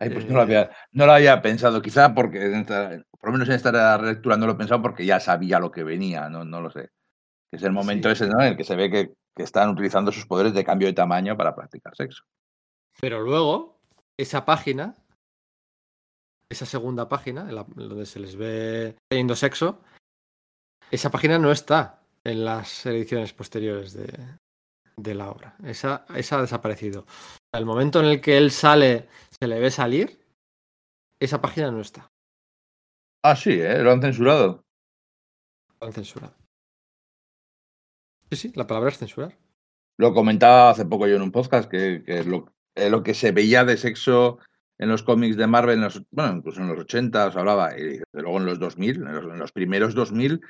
Speaker 2: Ay, pues
Speaker 1: Eh,
Speaker 2: no lo había, no lo había pensado, quizá porque, en esta- por lo menos en esta lectura no lo he pensado porque ya sabía lo que venía, no, no lo sé. Que es el momento
Speaker 1: Sí.
Speaker 2: ese ¿no? en el que se ve que, que están utilizando sus poderes de cambio de tamaño para practicar sexo.
Speaker 1: Pero luego, esa página, esa segunda página, en la- donde se les ve teniendo sexo, esa página no está en las ediciones posteriores de, de la obra. Esa, esa ha desaparecido. Al momento en el que él sale, se le ve salir, esa página no está.
Speaker 2: Ah, sí, ¿eh? Lo han censurado.
Speaker 1: Lo han censurado. Sí, sí, la palabra es censurar.
Speaker 2: Lo comentaba hace poco yo en un podcast que, que lo, eh, lo que se veía de sexo en los cómics de Marvel, en los, bueno, incluso en los 80 se hablaba, y desde luego en los 2000, en los, en los primeros 2000,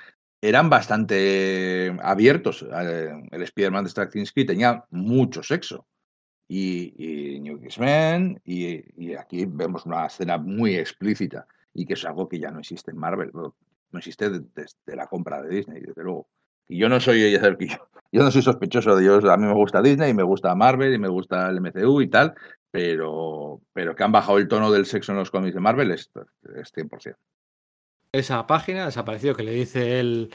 Speaker 2: eran bastante abiertos. Eh, El Spider-Man de Straczynski tenía mucho sexo. Y, New X-Men, y, y aquí vemos una escena muy explícita, y que es algo que ya no existe en Marvel, no, existe de- desde la compra de Disney, desde luego. Y yo no soy, yo no soy sospechoso de ellos, a mí me gusta Disney, y me gusta Marvel, y me gusta el MCU y tal, pero, pero que han bajado el tono del sexo en los cómics de Marvel es, es 100%.
Speaker 1: Esa página ha desaparecido, que le dice él,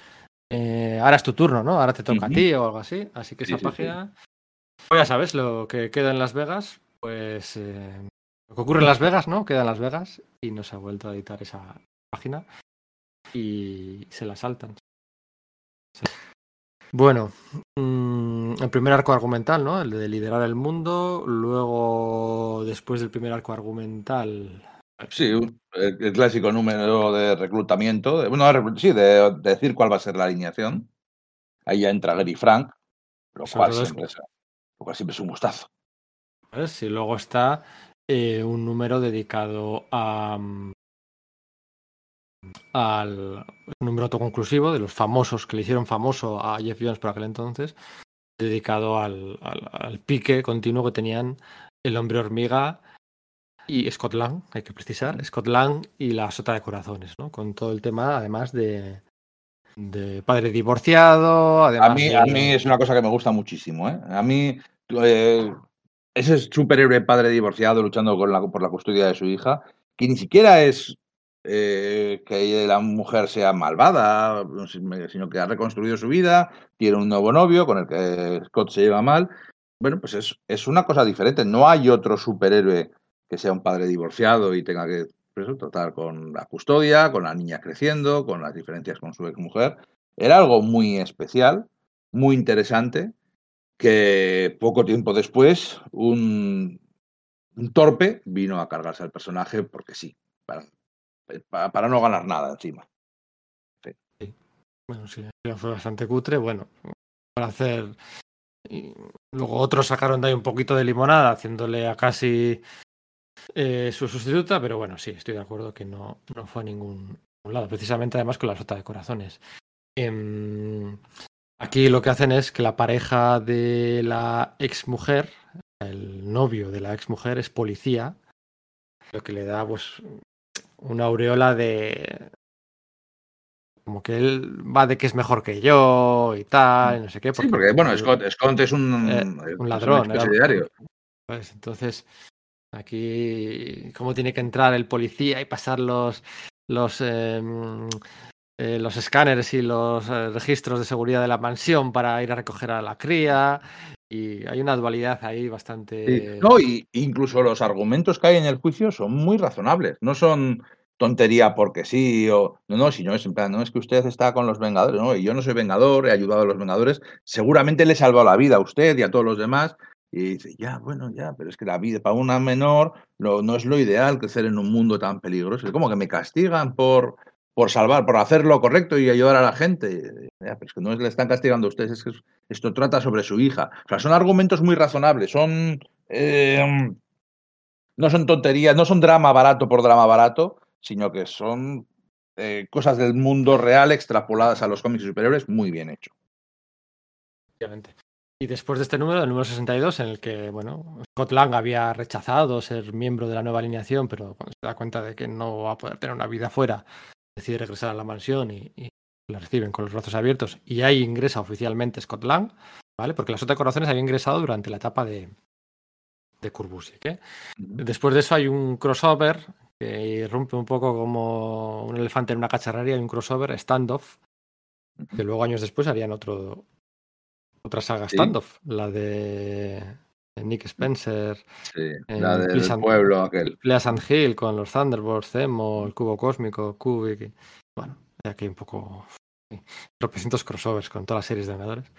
Speaker 1: eh, ahora es tu turno, ¿no? Ahora te toca a ti o algo así. Así que
Speaker 2: Sí,
Speaker 1: esa
Speaker 2: sí, sí.
Speaker 1: página, pues ya sabes, lo que queda en Las Vegas, pues eh, lo que ocurre en Las Vegas, ¿no? Queda en Las Vegas y no se ha vuelto a editar esa página y se la saltan. Bueno, mm, el primer arco argumental, ¿no? El de liderar el mundo. Luego, después del primer arco argumental,
Speaker 2: Sí, un- el, el clásico número de reclutamiento, de, bueno, de sí, de, de decir cuál va a ser la alineación. Ahí ya entra Gary Frank, lo cual, siempre es, lo cual siempre es un gustazo.
Speaker 1: Y luego está eh, un número dedicado a mm, al número autoconclusivo de los famosos que le hicieron famoso a Jeff Jones por aquel entonces, dedicado al, al- al pique continuo que tenían el hombre hormiga y Scott Lang, hay que precisar, Scott Lang y la sota de corazones, ¿no? Con todo el tema, además de, de padre divorciado, además
Speaker 2: A mí,
Speaker 1: de-
Speaker 2: a mí es una cosa que me gusta muchísimo. ¿eh? A mí, eh, ese superhéroe padre divorciado luchando con la, por la custodia de su hija, que ni siquiera es eh, que la mujer sea malvada, sino que ha reconstruido su vida, tiene un nuevo novio con el que Scott se lleva mal. Bueno, pues es, es una cosa diferente. No hay otro superhéroe que sea un padre divorciado y tenga que pues tratar con la custodia, con la niña creciendo, con las diferencias con su exmujer. Era algo muy especial, muy interesante, que poco tiempo después un, torpe vino a cargarse al personaje porque sí, para, para, no ganar nada encima.
Speaker 1: Bueno, sí, fue bastante cutre. Bueno, para hacer. luego otros sacaron de ahí un poquito de limonada, haciéndole a casi eh, su sustituta, pero bueno, sí, estoy de acuerdo que no, no fue a ningún, ningún lado. Precisamente además con la sota de corazones. Em, aquí lo que hacen es que la pareja de la ex mujer, el novio de la ex mujer, es policía, lo que le da pues una aureola de como que él va de que es mejor que yo y tal, y no sé qué.
Speaker 2: Sí, porque bueno, Scott, Scott es un,
Speaker 1: Eh,
Speaker 2: es
Speaker 1: un ladrón.
Speaker 2: expresidiario.
Speaker 1: ¿sabes? Entonces, aquí, ¿cómo tiene que entrar el policía y pasar los, los, mm, eh, los escáneres y los eh, registros de seguridad de la mansión para ir a recoger a la cría? Y hay una dualidad ahí bastante.
Speaker 2: No, y incluso los argumentos que hay en el juicio son muy razonables. No son tontería porque sí o no, no, sino es en plan, no es que usted está con los Vengadores, no, y yo no soy Vengador, he ayudado a los Vengadores, seguramente le he salvado la vida a usted y a todos los demás. Y dice, ya, bueno, ya, pero es que la vida para una menor no, no es lo ideal crecer en un mundo tan peligroso. Es como que me castigan por, por salvar, por hacer lo correcto y ayudar a la gente. Ya, es que no le están castigando a ustedes, es que esto trata sobre su hija. O sea, son argumentos muy razonables, son. eh, no son tonterías, no son drama barato por drama barato, sino que son eh, cosas del mundo real extrapoladas a los cómics superiores muy bien hecho.
Speaker 1: Obviamente. Y después de este número, el número 62, en el que, bueno, Scott Lang había rechazado ser miembro de la nueva alineación, pero cuando se da cuenta de que no va a poder tener una vida fuera, decide regresar a la mansión y, y la reciben con los brazos abiertos. Y ahí ingresa oficialmente Scott Lang, ¿vale? Porque las otras corazones había ingresado durante la etapa de, de ¿eh? Después de eso hay un crossover que irrumpe un poco como un elefante en una cacharrería, hay un crossover, Standoff, que luego años después harían otro otra saga
Speaker 2: Sí.
Speaker 1: Standoff, la de Nick Spencer,
Speaker 2: Sí,
Speaker 1: Eh,
Speaker 2: la del
Speaker 1: Pleasant-
Speaker 2: pueblo aquel.
Speaker 1: Pleasant Hill con los Thunderbolts, Zemo, el cubo cósmico, Kubik. y- Bueno, aquí hay un poco. sí, Tropecientos crossovers con todas las series de Vengadores.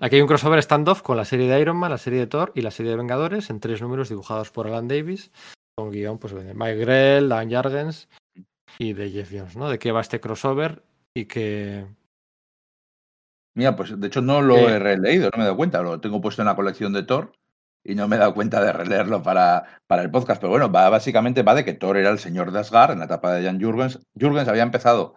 Speaker 1: Aquí hay un crossover standoff con la serie de Iron Man, la serie de Thor y la serie de Vengadores en tres números dibujados por Alan Davis, con guion pues, de Mike Grell, Dan Jargens y de Jeff Jones, ¿no? De qué va este crossover y que.
Speaker 2: Mira, pues de hecho no lo
Speaker 1: Eh.
Speaker 2: he releído, no me he dado cuenta. Lo tengo puesto en la colección de Thor y no me he dado cuenta de releerlo para, para el podcast. Pero bueno, va, básicamente va de que Thor era el señor de Asgard en la etapa de Jan Jurgens. Jurgens había empezado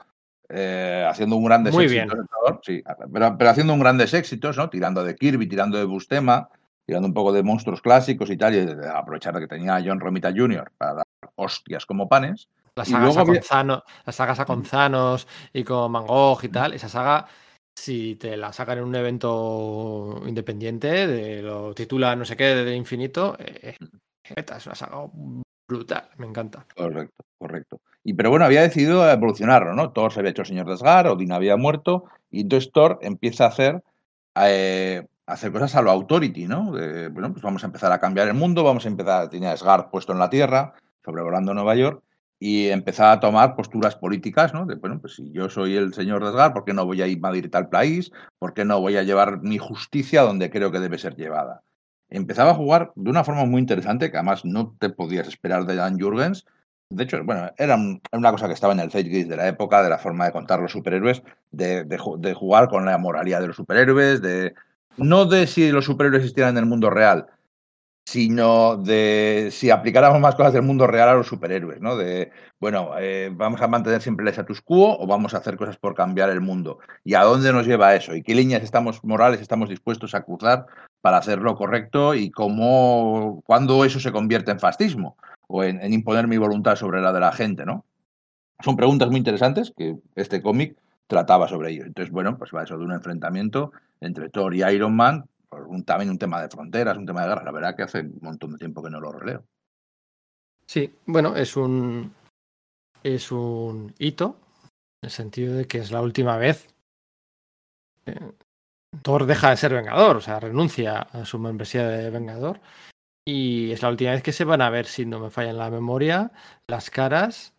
Speaker 2: eh, haciendo un grandes
Speaker 1: Muy
Speaker 2: éxitos
Speaker 1: bien.
Speaker 2: en Thor, sí, pero, pero haciendo un grandes éxitos, ¿no? Tirando de Kirby, tirando de Bustema, tirando un poco de monstruos clásicos y tal, y de aprovechar que tenía a John Romita Jr. para dar hostias como panes.
Speaker 1: La
Speaker 2: Y
Speaker 1: saga
Speaker 2: luego
Speaker 1: Thanos y con Mangog y tal, esa saga, si te la sacan en un evento independiente, de, lo titula no sé qué de infinito, eh, es una saga brutal, me encanta.
Speaker 2: Correcto, correcto. Y pero bueno, había decidido evolucionarlo, ¿no? Thor se había hecho señor de Asgard, Odin había muerto, y entonces Thor empieza a hacer, eh, a hacer cosas a lo Authority, ¿no? De, bueno, pues vamos a empezar a cambiar el mundo, vamos a empezar, tenía Asgard puesto en la Tierra, sobrevolando Nueva York, y empezaba a tomar posturas políticas, ¿no? De, bueno, pues si yo soy el señor de Asgard, ¿por qué no voy a invadir tal país? ¿Por qué no voy a llevar mi justicia donde creo que debe ser llevada? Empezaba a jugar de una forma muy interesante, que además no te podías esperar de Dan Jurgens, de hecho, bueno, era, un- era una cosa que estaba en el zeitgeist de la época, de la forma de contar los superhéroes, de jugar con la moralidad de los superhéroes, de no de si los superhéroes existieran en el mundo real, sino de si aplicáramos más cosas del mundo real a los superhéroes, ¿no? De, bueno, eh, vamos a mantener siempre el status quo o vamos a hacer cosas por cambiar el mundo. ¿Y a dónde nos lleva eso? ¿Y qué líneas estamos morales estamos dispuestos a cruzar para hacer lo correcto? ¿Y cómo, cuándo eso se convierte en fascismo? O en, en imponer mi voluntad sobre la de la gente, ¿no? Son preguntas muy interesantes que este cómic trataba sobre ello. Entonces, bueno, pues va eso de un enfrentamiento entre Thor y Iron Man, un, también un tema de fronteras, un tema de guerra. La verdad que hace un montón de tiempo que no lo releo.
Speaker 1: Sí, bueno, es un es un hito, en el sentido de que es la última vez que Thor deja de ser Vengador, o sea, renuncia a su membresía de Vengador. Y es la última vez que se van a ver, si no me falla en la memoria, las caras,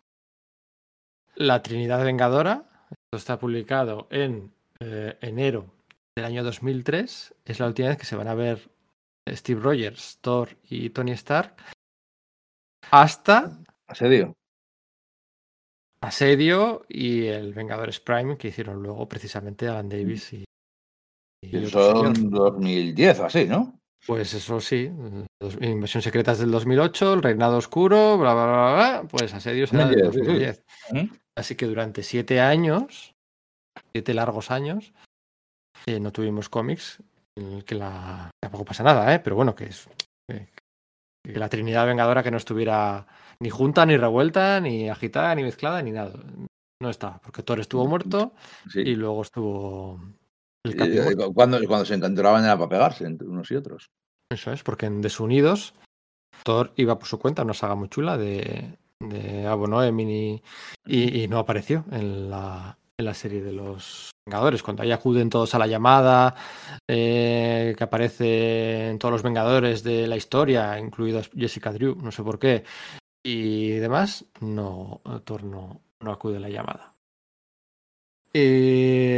Speaker 1: la Trinidad Vengadora. Esto está publicado en eh, enero del año 2003. Es la última vez que se van a ver Steve Rogers, Thor y Tony Stark. Hasta
Speaker 2: ¿Asedio?
Speaker 1: Asedio y el Vengadores Prime que hicieron luego precisamente Alan Davis y, y
Speaker 2: son
Speaker 1: señor.
Speaker 2: 2010 o así, ¿no?
Speaker 1: Pues eso sí, Invasión Secretas del 2008, El Reinado Oscuro, bla, bla, bla, bla, pues Asedio será del
Speaker 2: 2010, sí, sí.
Speaker 1: 2010.
Speaker 2: Ujú.
Speaker 1: Así que durante siete años, siete largos años, eh, no tuvimos cómics en el que la... Tampoco pasa nada, ¿eh? Pero bueno, que es... que- que la Trinidad Vengadora que no estuviera ni junta, ni revuelta, ni agitada, ni mezclada, ni nada. No estaba, porque Thor estuvo muerto
Speaker 2: Sí.
Speaker 1: y luego estuvo el
Speaker 2: eh,
Speaker 1: muerto.
Speaker 2: cuando, cuando se encontraban era para pegarse entre unos y otros.
Speaker 1: Eso es, porque en Desunidos Thor iba por su cuenta, una saga muy chula de, de Abono Emini y, y no apareció en la, en la serie de los Vengadores. Cuando ahí acuden todos a la llamada, eh, que aparecen todos los Vengadores de la historia, incluidos Jessica Drew, no sé por qué, y demás, no, Thor no, acude a la llamada. Eh,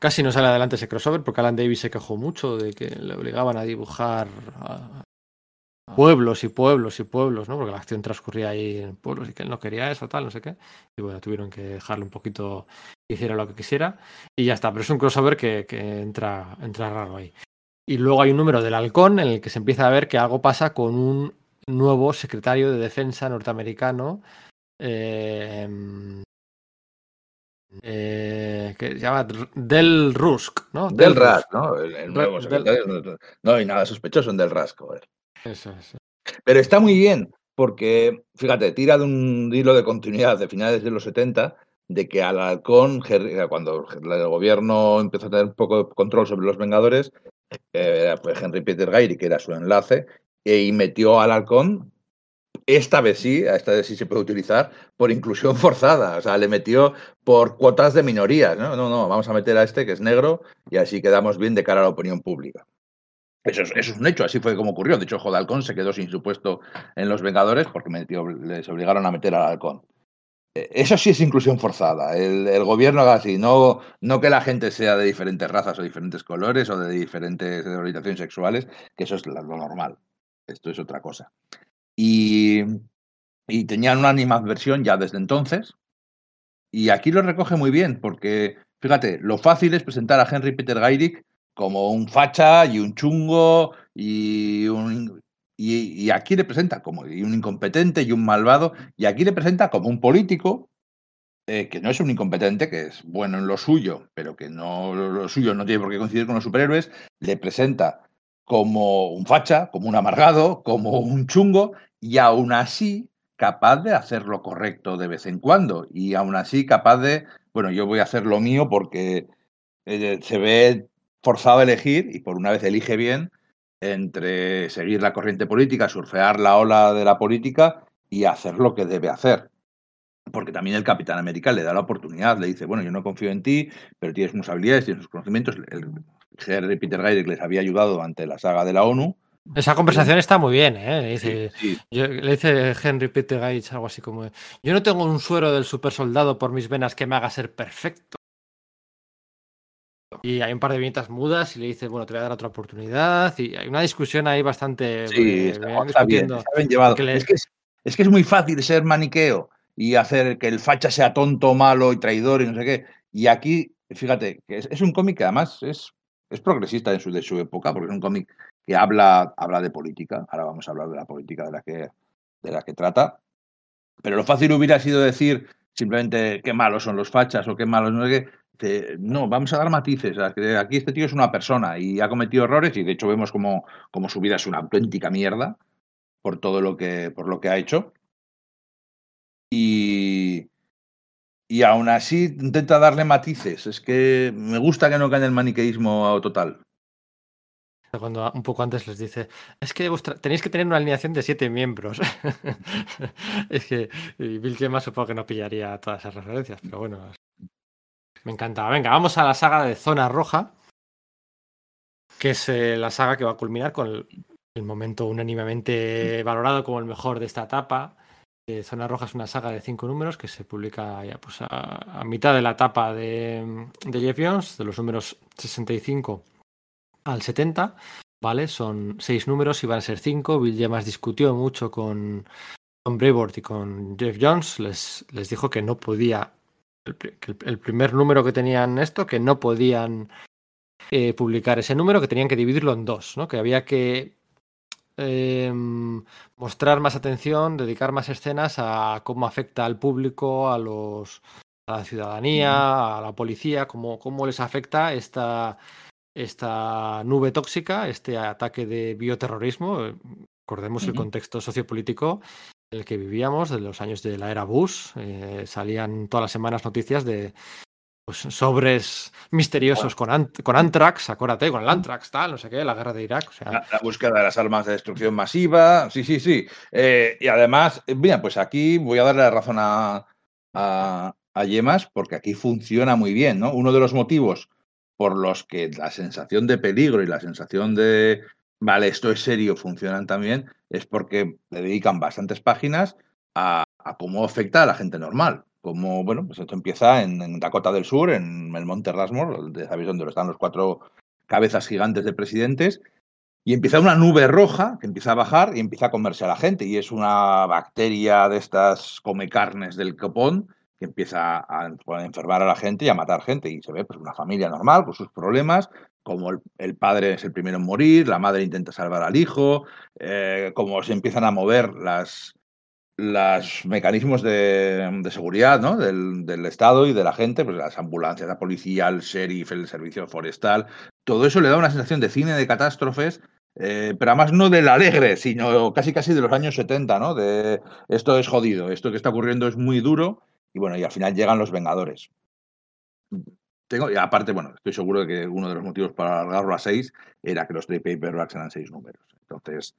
Speaker 1: casi no sale adelante ese crossover porque Alan Davis se quejó mucho de que le obligaban a dibujar pueblos y pueblos y pueblos, ¿no? Porque la acción transcurría ahí en pueblos y que él no quería eso, tal, no sé qué. Y bueno, tuvieron que dejarle un poquito que hiciera lo que quisiera y ya está. Pero es un crossover que, que entra, entra raro ahí. Y luego hay un número del halcón en el que se empieza a ver que algo pasa con un nuevo secretario de defensa norteamericano. eh, eh, que se llama Del Rusk, ¿no?
Speaker 2: Del
Speaker 1: Rusk.
Speaker 2: ¿no? El, el nuevo
Speaker 1: Del-
Speaker 2: secretario. No, hay nada sospechoso en Del Rask, joder. Pero está muy bien, porque, fíjate, tira de un hilo de continuidad de finales de los 70, de que al halcón, Henry- eh, cuando el gobierno empezó a tener un poco de control sobre los Vengadores, eh, fue Henry Peter Gairi, que era su enlace, e- y metió al halcón, esta vez sí, esta vez sí se puede utilizar, por inclusión forzada. O sea, le metió por cuotas de minorías. No, no, no, vamos a meter a este que es negro y así quedamos bien de cara a la opinión pública. Eso es, un hecho, así fue como ocurrió. De hecho, Halcón se quedó sin su puesto en los Vengadores porque les obligaron a meter al halcón. Eh, Eso sí es inclusión forzada. El, gobierno haga así, no, no que la gente sea de diferentes razas o diferentes colores o de diferentes orientaciones sexuales, que eso es lo normal. Esto es otra cosa. Y, tenían una animadversión ya desde entonces. Y aquí lo recoge muy bien, porque fíjate, lo fácil es presentar a Henry Peter Geirig como un facha y un chungo y un. Y, aquí le presenta como y un incompetente y un malvado, y aquí le presenta como un político eh, que no es un incompetente, que es bueno en lo suyo, pero que no lo suyo no tiene por qué coincidir con los superhéroes, le presenta como un facha, como un amargado, como un chungo, y aún así capaz de hacer lo correcto de vez en cuando, y aún así capaz de, bueno, yo voy a hacer lo mío porque eh, se ve forzado a elegir, y por una vez elige bien, entre seguir la corriente política, surfear la ola de la política y hacer lo que debe hacer porque también el Capitán América le da la oportunidad, le dice, bueno, yo no confío en ti, pero tienes unas habilidades, tienes unos conocimientos. El Henry Peter Geirig les había ayudado ante la saga de la ONU.
Speaker 1: Esa conversación está muy bien, ¿eh? Le dice,
Speaker 2: Sí,
Speaker 1: yo- le dice Henry Peter Gates algo así como: Yo no tengo un suero del super soldado por mis venas que me haga ser perfecto. Y hay un par de viñetas mudas y le dice: Bueno, te voy a dar otra oportunidad. Y hay una discusión ahí bastante.
Speaker 2: sí,
Speaker 1: eh,
Speaker 2: está,
Speaker 1: bien
Speaker 2: está bien, está bien llevado.
Speaker 1: le-
Speaker 2: Es, que es, es que es muy fácil ser maniqueo y hacer que el facha sea tonto, malo y traidor y no sé qué. Y aquí, fíjate, que es, es un cómic que además es, es progresista en su, de su época, porque es un cómic que habla, habla de política. Ahora vamos a hablar de la política de la que, de la que trata. Pero lo fácil hubiera sido decir simplemente qué malos son los fachas o qué malos no sé qué. No, vamos a dar matices. Aquí este tío es una persona y ha cometido errores y de hecho vemos como, como su vida es una auténtica mierda por todo lo que, por lo que ha hecho. Y, y aún así intenta darle matices. Es que me gusta que no caiga el maniqueísmo total.
Speaker 1: Cuando un poco antes les dice: Es que tenéis que tener una alineación de siete miembros. <laughs> es que Bill Gemma supongo que no pillaría todas esas referencias, pero bueno. Me encantaba. Venga, vamos a la saga de Zona Roja, que es eh, la saga que va a culminar con el, el momento unánimemente valorado como el mejor de esta etapa. Eh, Zona Roja es una saga de cinco números que se publica ya pues, a, a mitad de la etapa de, de Jeff Jones, de los números 65 al 70. ¿Vale? Son seis números y van a ser cinco. Bill Gemas discutió mucho con, con Brevoort y con Jeff Jones. Les, les dijo que no podía el, primer número que tenían esto, que no podían eh, publicar ese número, que tenían que dividirlo en dos, ¿no? que había que eh, mostrar más atención, dedicar más escenas a cómo afecta al público, a los a la ciudadanía, a la policía, cómo, cómo les afecta esta, esta nube tóxica, este ataque de bioterrorismo. Eh, Recordemos el contexto sociopolítico el que vivíamos, de los años de la era Bush. eh, salían todas las semanas noticias de pues, sobres misteriosos con, con Antrax, acuérdate, con el Antrax, tal, no sé qué, la guerra de Irak.
Speaker 2: La búsqueda de las armas de destrucción masiva, sí, sí, sí. Eh, y además, eh, mira, pues aquí voy a darle la razón a, a, a Yemas, porque aquí funciona muy bien, ¿no? Uno de los motivos por los que la sensación de peligro y la sensación de, vale, esto es serio, funcionan también, es porque le dedican bastantes páginas a, cómo afecta a la gente normal. Como, bueno, pues esto empieza en, Dakota del Sur, en el Monte Rushmore, de- ¿sabéis dónde están los cuatro cabezas gigantes de presidentes? Y empieza una nube roja que empieza a bajar y empieza a comerse a la gente. Y es una bacteria de estas come carnes del copón empieza a enfermar a la gente y a matar gente. Y se ve pues una familia normal con sus problemas, como el, el padre es el primero en morir, la madre intenta salvar al hijo, eh, como se empiezan a mover las, los mecanismos de, de seguridad ¿no? del, del Estado y de la gente, pues las ambulancias, la policía, el sheriff, el servicio forestal, todo eso le da una sensación de cine de catástrofes, eh, pero además no del alegre, sino casi casi de los años 70, ¿no? De esto es jodido, esto que está ocurriendo es muy duro y bueno, y al final llegan los Vengadores. Tengo, y aparte, bueno, estoy seguro de que uno de los motivos para alargarlo a seis era que los trade paperbacks eran seis números. Entonces,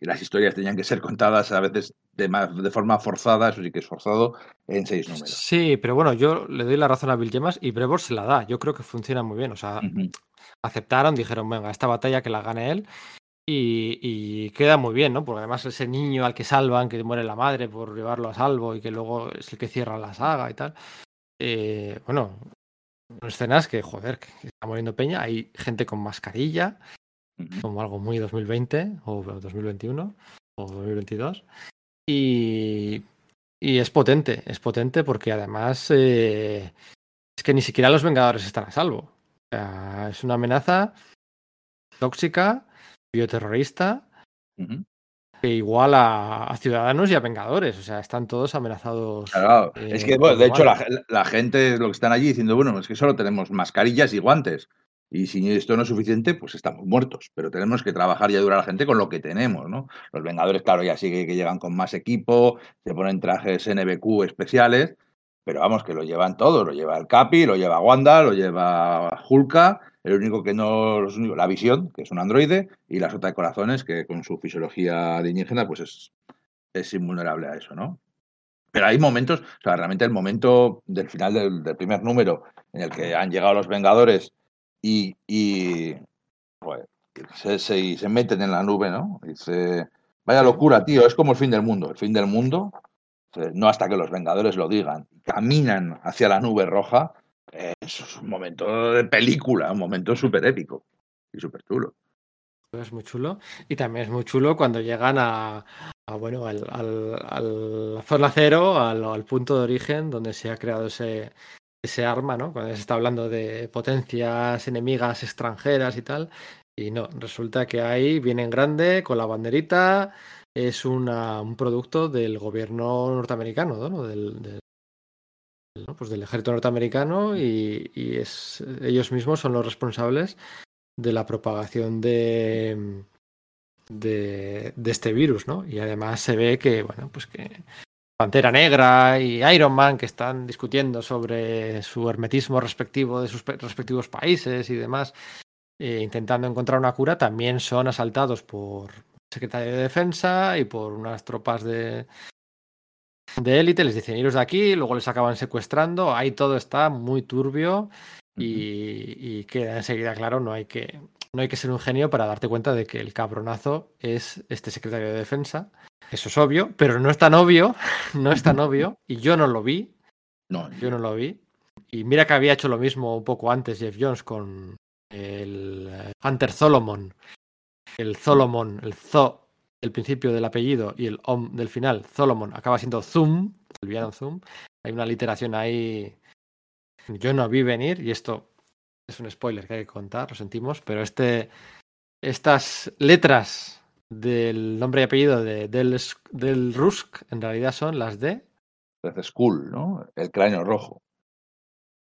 Speaker 2: y las historias tenían que ser contadas a veces de, ma- de forma forzada, eso sí que es forzado, en seis números.
Speaker 1: Sí, pero bueno, yo le doy la razón a Bill Gemas y Brevor se la da. Yo creo que funciona muy bien. O sea, aceptaron, dijeron, venga, esta batalla que la gane él. Y, y queda muy bien, ¿no? Porque además ese niño al que salvan, que muere la madre por llevarlo a salvo y que luego es el que cierra la saga y tal. eh, bueno, escenas que, joder, que está muriendo Peña. Hay gente con mascarilla, como algo muy 2020 o 2021 o 2022. Y, y es potente, es potente porque además eh, es que ni siquiera los Vengadores están a salvo. O sea, es una amenaza tóxica, bioterrorista, que igual a, a ciudadanos y a Vengadores. O sea, están todos amenazados.
Speaker 2: Claro,
Speaker 1: eh,
Speaker 2: es que, bueno, de hecho, la, la gente es lo que están allí diciendo, bueno, es que solo tenemos mascarillas y guantes. Y si esto no es suficiente, pues estamos muertos. Pero tenemos que trabajar y ayudar a la gente con lo que tenemos, ¿no? Los Vengadores, claro, ya sí que, que llegan con más equipo, se ponen trajes NBQ especiales, pero vamos, que lo llevan todos. Lo lleva el Capi, lo lleva Wanda, lo lleva Hulka, el único que no, los únicos- la Visión, que es un androide, y la Sota de Corazones, que con su fisiología alienígena, pues es, es invulnerable a eso, ¿no? Pero hay momentos, o sea, realmente el momento del final del, del primer número en el que han llegado los Vengadores y, y se, se, meten en la nube, ¿no? Y se, vaya locura, tío, es como el fin del mundo. El fin del mundo, no hasta que los Vengadores lo digan, caminan hacia la nube roja, es un momento de película, un momento súper épico y súper chulo.
Speaker 1: Es muy chulo. Y también es muy chulo cuando llegan a, bueno, al, al, al- zona cero, al, punto de origen donde se ha creado ese, ese arma, ¿no? Cuando se está hablando de potencias enemigas extranjeras y tal. Y no, resulta que ahí viene en grande con la banderita. Es una- un producto del gobierno norteamericano, ¿no? Del- Pues del ejército norteamericano y, ellos mismos son los responsables de la propagación de, este virus, ¿no? Y además se ve que, bueno, pues que Pantera Negra y Iron Man que están discutiendo sobre su hermetismo respectivo de sus pe- respectivos países y demás, eh, intentando encontrar una cura, también son asaltados por el secretario de Defensa y por unas tropas de de élite, les dicen iros de aquí, luego les acaban secuestrando, ahí todo está muy turbio y, y queda enseguida claro, no hay que no hay que ser un genio para darte cuenta de que el cabronazo es este secretario de defensa. Eso es obvio, pero no es tan obvio, <laughs> no es tan obvio, y yo no lo vi,
Speaker 2: No,
Speaker 1: yo no lo vi. Y mira que había hecho lo mismo un poco antes Jeff Jones con el eh, Hunter Solomon. El Solomon, el Zo del principio del apellido y el Om del final, Solomon, acaba siendo Zoom, el Zoom. Hay una literación ahí. Yo no vi venir, y esto es un spoiler que hay que contar, lo sentimos, pero este, estas letras del nombre y apellido de, del, del Rusk en realidad son las de
Speaker 2: Red ¿no? El cráneo rojo.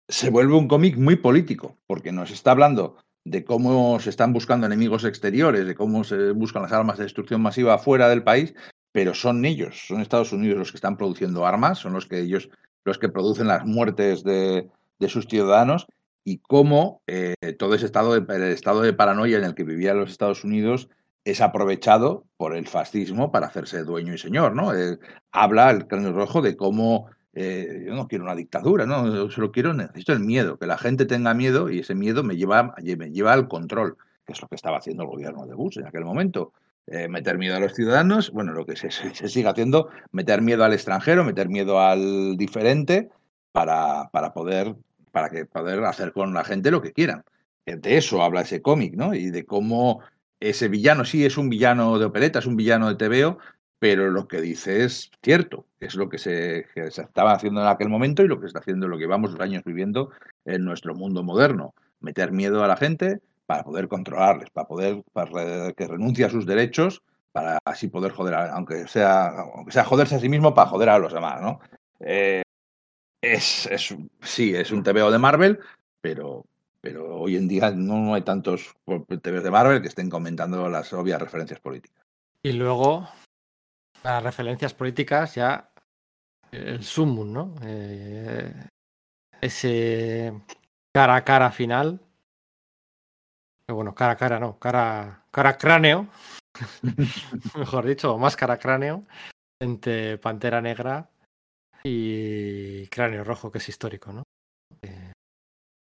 Speaker 2: Se vuelve un cómic muy político, porque nos está hablando de cómo se están buscando enemigos exteriores, de cómo se buscan las armas de destrucción masiva fuera del país, pero son ellos, son Estados Unidos los que están produciendo armas, son los que ellos los que producen las muertes de, de sus ciudadanos y cómo eh, todo ese estado de, el estado de paranoia en el que vivían los Estados Unidos es aprovechado por el fascismo para hacerse dueño y señor, ¿no? Eh, habla el cráneo rojo de cómo eh, yo no quiero una dictadura, no, yo solo quiero, necesito el miedo, que la gente tenga miedo y ese miedo me lleva, me lleva al control, que es lo que estaba haciendo el gobierno de Bush en aquel momento. Eh, meter miedo a los ciudadanos, bueno, lo que se, sigue haciendo, meter miedo al extranjero, meter miedo al diferente para, para, poder, para que, poder hacer con la gente lo que quieran. De eso habla ese cómic, ¿no? Y de cómo ese villano sí es un villano de opereta, es un villano de TVO, pero lo que dice es cierto, es lo que se, se, estaba haciendo en aquel momento y lo que está haciendo, lo que vamos años viviendo en nuestro mundo moderno. Meter miedo a la gente para poder controlarles, para poder que renuncie a sus derechos, para así poder joder, aunque sea, aunque sea joderse a sí mismo para joder a los demás, ¿no? Eh, es, es, sí, es un TVO de Marvel, pero, pero hoy en día no, hay tantos TVOs de Marvel que estén comentando las obvias referencias políticas.
Speaker 1: Y luego, las referencias políticas ya el Summon, ¿no? Eh, ese cara a cara final. Eh, Bueno, cara a cara no, cara, cara a cráneo, <laughs> mejor dicho, o máscara cráneo, entre Pantera Negra y Cráneo Rojo, que es histórico, ¿no? Eh,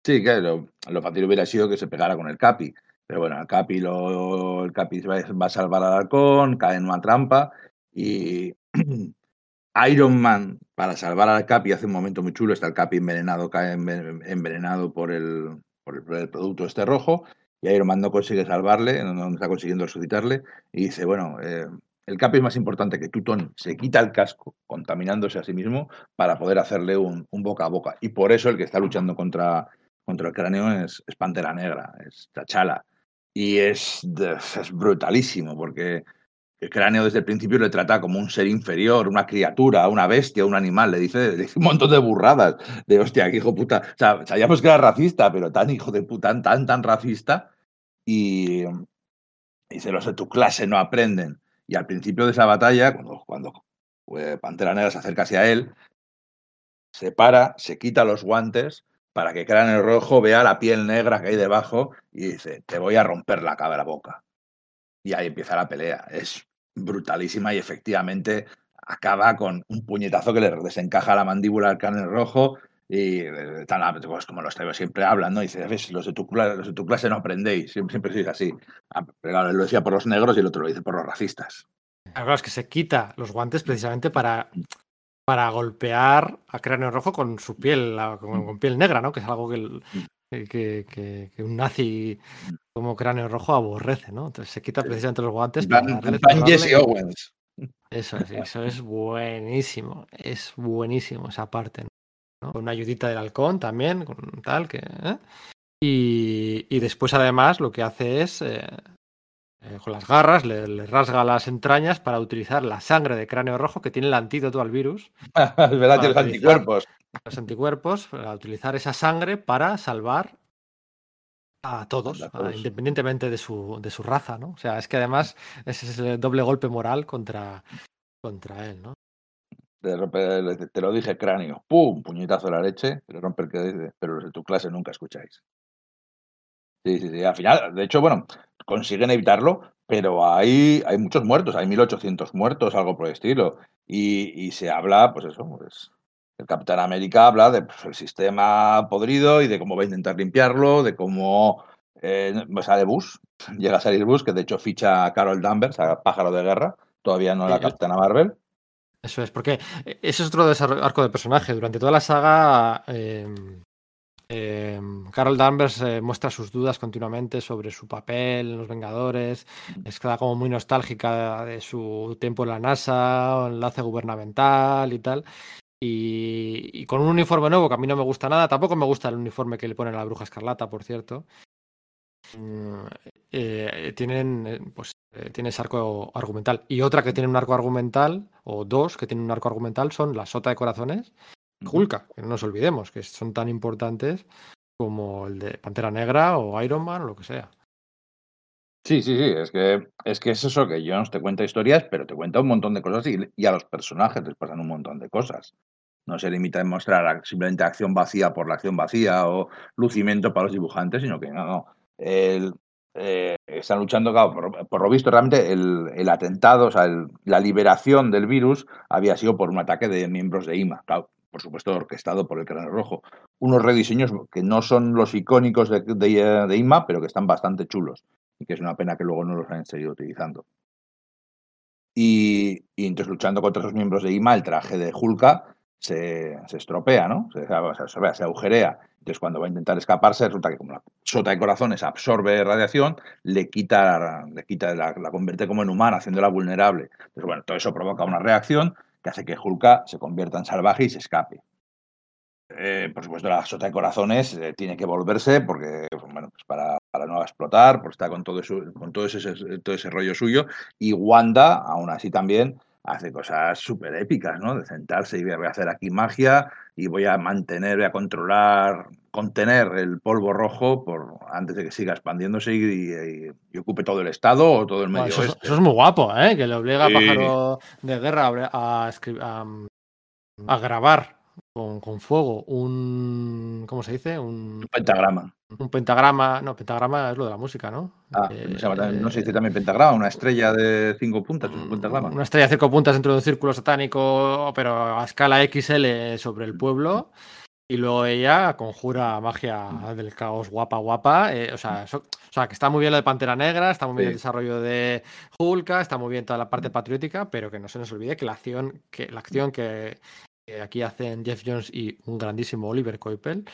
Speaker 2: Sí, claro, lo fácil hubiera sido que se pegara con el Capi. Pero bueno, el Capi, lo, el Capi va a salvar al halcón, cae en una trampa y <clears throat> Iron Man, para salvar al Capi, hace un momento muy chulo, está el Capi envenenado, cae enven- envenenado por el, por el, producto este rojo y Iron Man no consigue salvarle, no, está consiguiendo resucitarle y dice, bueno, eh, el Capi es más importante que tú. Se quita el casco, contaminándose a sí mismo, para poder hacerle un, boca a boca. Y por eso el que está luchando contra, contra el cráneo es, es Pantera Negra, es T'Challa. Y es, es brutalísimo, porque el cráneo desde el principio le trata como un ser inferior, una criatura, una bestia, un animal. Le dice, le un montón de burradas. De hostia, qué hijo puta. O sea, sabíamos que era racista, pero tan hijo de puta, tan, tan, racista. Y, y dice, los de tu clase no aprenden. Y al principio de esa batalla, cuando, cuando eh, Pantera Negra se acerca hacia él, se para, se quita los guantes para que Cráneo Rojo vea la piel negra que hay debajo y dice, te voy a romper la cara la boca. Y ahí empieza la pelea. Es brutalísima y efectivamente acaba con un puñetazo que le desencaja la mandíbula al Cráneo Rojo y eh, tan, pues, como los TV siempre hablan, ¿no? Y dice, ves, los de tu, cla- los de tu clase no aprendéis, siempre, siempre sois así. Ah, pero lo decía por los negros y el otro lo dice por los racistas.
Speaker 1: Claro, es que se quita los guantes precisamente para, para golpear a Cráneo Rojo con su piel, con, con piel negra, ¿no? Que es algo que, el- que, que- que un nazi como Cráneo Rojo aborrece, ¿no? Entonces se quita precisamente los guantes
Speaker 2: En
Speaker 1: para darle-
Speaker 2: Jesse Owens.
Speaker 1: Eso es, eso es buenísimo, es buenísimo esa parte, ¿no? Con una ayudita del halcón también, con tal que... ¿eh? Y, y después además lo que hace es, eh, eh, con las garras, le, le rasga las entrañas para utilizar la sangre de cráneo rojo que tiene el antídoto al virus, <laughs>
Speaker 2: es verdad, tiene los anticuerpos.
Speaker 1: los anticuerpos, para utilizar esa sangre para salvar a todos,
Speaker 2: A
Speaker 1: a-
Speaker 2: todos.
Speaker 1: independientemente de su, de su raza, ¿no? O sea, es que además ese es el doble golpe moral contra, contra él, ¿no?
Speaker 2: Te, rompe- le- te lo dije, cráneo. ¡Pum! Puñetazo de la leche. Te le rompe el que dice, pero los de tu clase nunca escucháis. Sí, sí, sí. Al final, de hecho, bueno, consiguen evitarlo, pero hay, hay muchos muertos. Hay 1800 muertos, algo por el estilo. Y, y se habla, pues eso, pues. El Capitán América habla del sistema podrido y de cómo va a intentar limpiarlo, de cómo eh, sale Bush, <laughs> llega a salir Bush, que de hecho ficha a Carol Danvers, a Pájaro de Guerra, todavía no
Speaker 1: Sí,
Speaker 2: la Capitana Marvel.
Speaker 1: Eso es, porque ese es otro arco de personaje. Durante toda la saga, eh, eh, Carol Danvers eh, muestra sus dudas continuamente sobre su papel en Los Vengadores. Está como muy nostálgica de su tiempo en la NASA, enlace gubernamental y tal. Y, y con un uniforme nuevo que a mí no me gusta nada. Tampoco me gusta el uniforme que le ponen a la Bruja Escarlata, por cierto. Mm, eh, tienen eh, pues eh, tiene ese arco argumental y otra que tiene un arco argumental o dos que tienen un arco argumental son la Sota de Corazones y Hulka que no nos olvidemos que son tan importantes como el de Pantera Negra o Iron Man o lo que sea
Speaker 2: Sí, sí, sí, es que, es que es eso que Jones te cuenta historias, pero te cuenta un montón de cosas y, y a los personajes les pasan un montón de cosas. No se limita a mostrar simplemente acción vacía por la acción vacía o lucimiento para los dibujantes, sino que no, no. El- eh, están luchando, claro, por, por lo visto, realmente el, el atentado, o sea, el- la liberación del virus había sido por un ataque de miembros de IMA, claro, por supuesto orquestado por el Cráneo Rojo. Unos rediseños que no son los icónicos de, de- de IMA, pero que están bastante chulos y que es una pena que luego no los hayan seguido utilizando. Y, entonces luchando contra esos miembros de IMA, el traje de Hulka se, se estropea, ¿no? Se, se agujerea. Entonces cuando va a intentar escaparse, resulta que como la sota de corazones absorbe radiación, le quita, le quita la, la convierte como en humana, haciéndola vulnerable. Entonces, bueno, todo eso provoca una reacción que hace que Hulka se convierta en salvaje y se escape. Eh, por supuesto, la sota de corazones eh, tiene que volverse porque, bueno, pues para, para, no explotar, porque está con todo, eso, con todo ese, todo ese rollo suyo. Y Wanda, aún así también, hace cosas súper épicas, ¿no? De sentarse y voy a hacer aquí magia y voy a mantener, voy a controlar, contener el polvo rojo por antes de que siga expandiéndose y, y, y ocupe todo el estado o todo el medio
Speaker 1: bueno, eso,
Speaker 2: oeste.
Speaker 1: eso, es muy guapo, ¿eh? Que le obliga sí. a Pájaro de Guerra a, escribir, a, a grabar con, con fuego un. ¿Cómo se dice? Un,
Speaker 2: Un pentagrama.
Speaker 1: un pentagrama. No, pentagrama es lo de la música, ¿no?
Speaker 2: Ah,
Speaker 1: Eh,
Speaker 2: se llama también- no se dice también pentagrama, una estrella de cinco puntas, un pentagrama.
Speaker 1: Una estrella de cinco puntas dentro de un círculo satánico, pero a escala XL sobre el pueblo. Y luego ella conjura magia del caos guapa, guapa. eh, o, sea, eso- o sea, que está muy bien lo de Pantera Negra, está muy bien
Speaker 2: Sí.
Speaker 1: el desarrollo de Hulka, está muy bien toda la parte patriótica, pero que no se nos olvide que la acción que, la acción que, que aquí hacen Jeff Jones y un grandísimo Oliver Coipel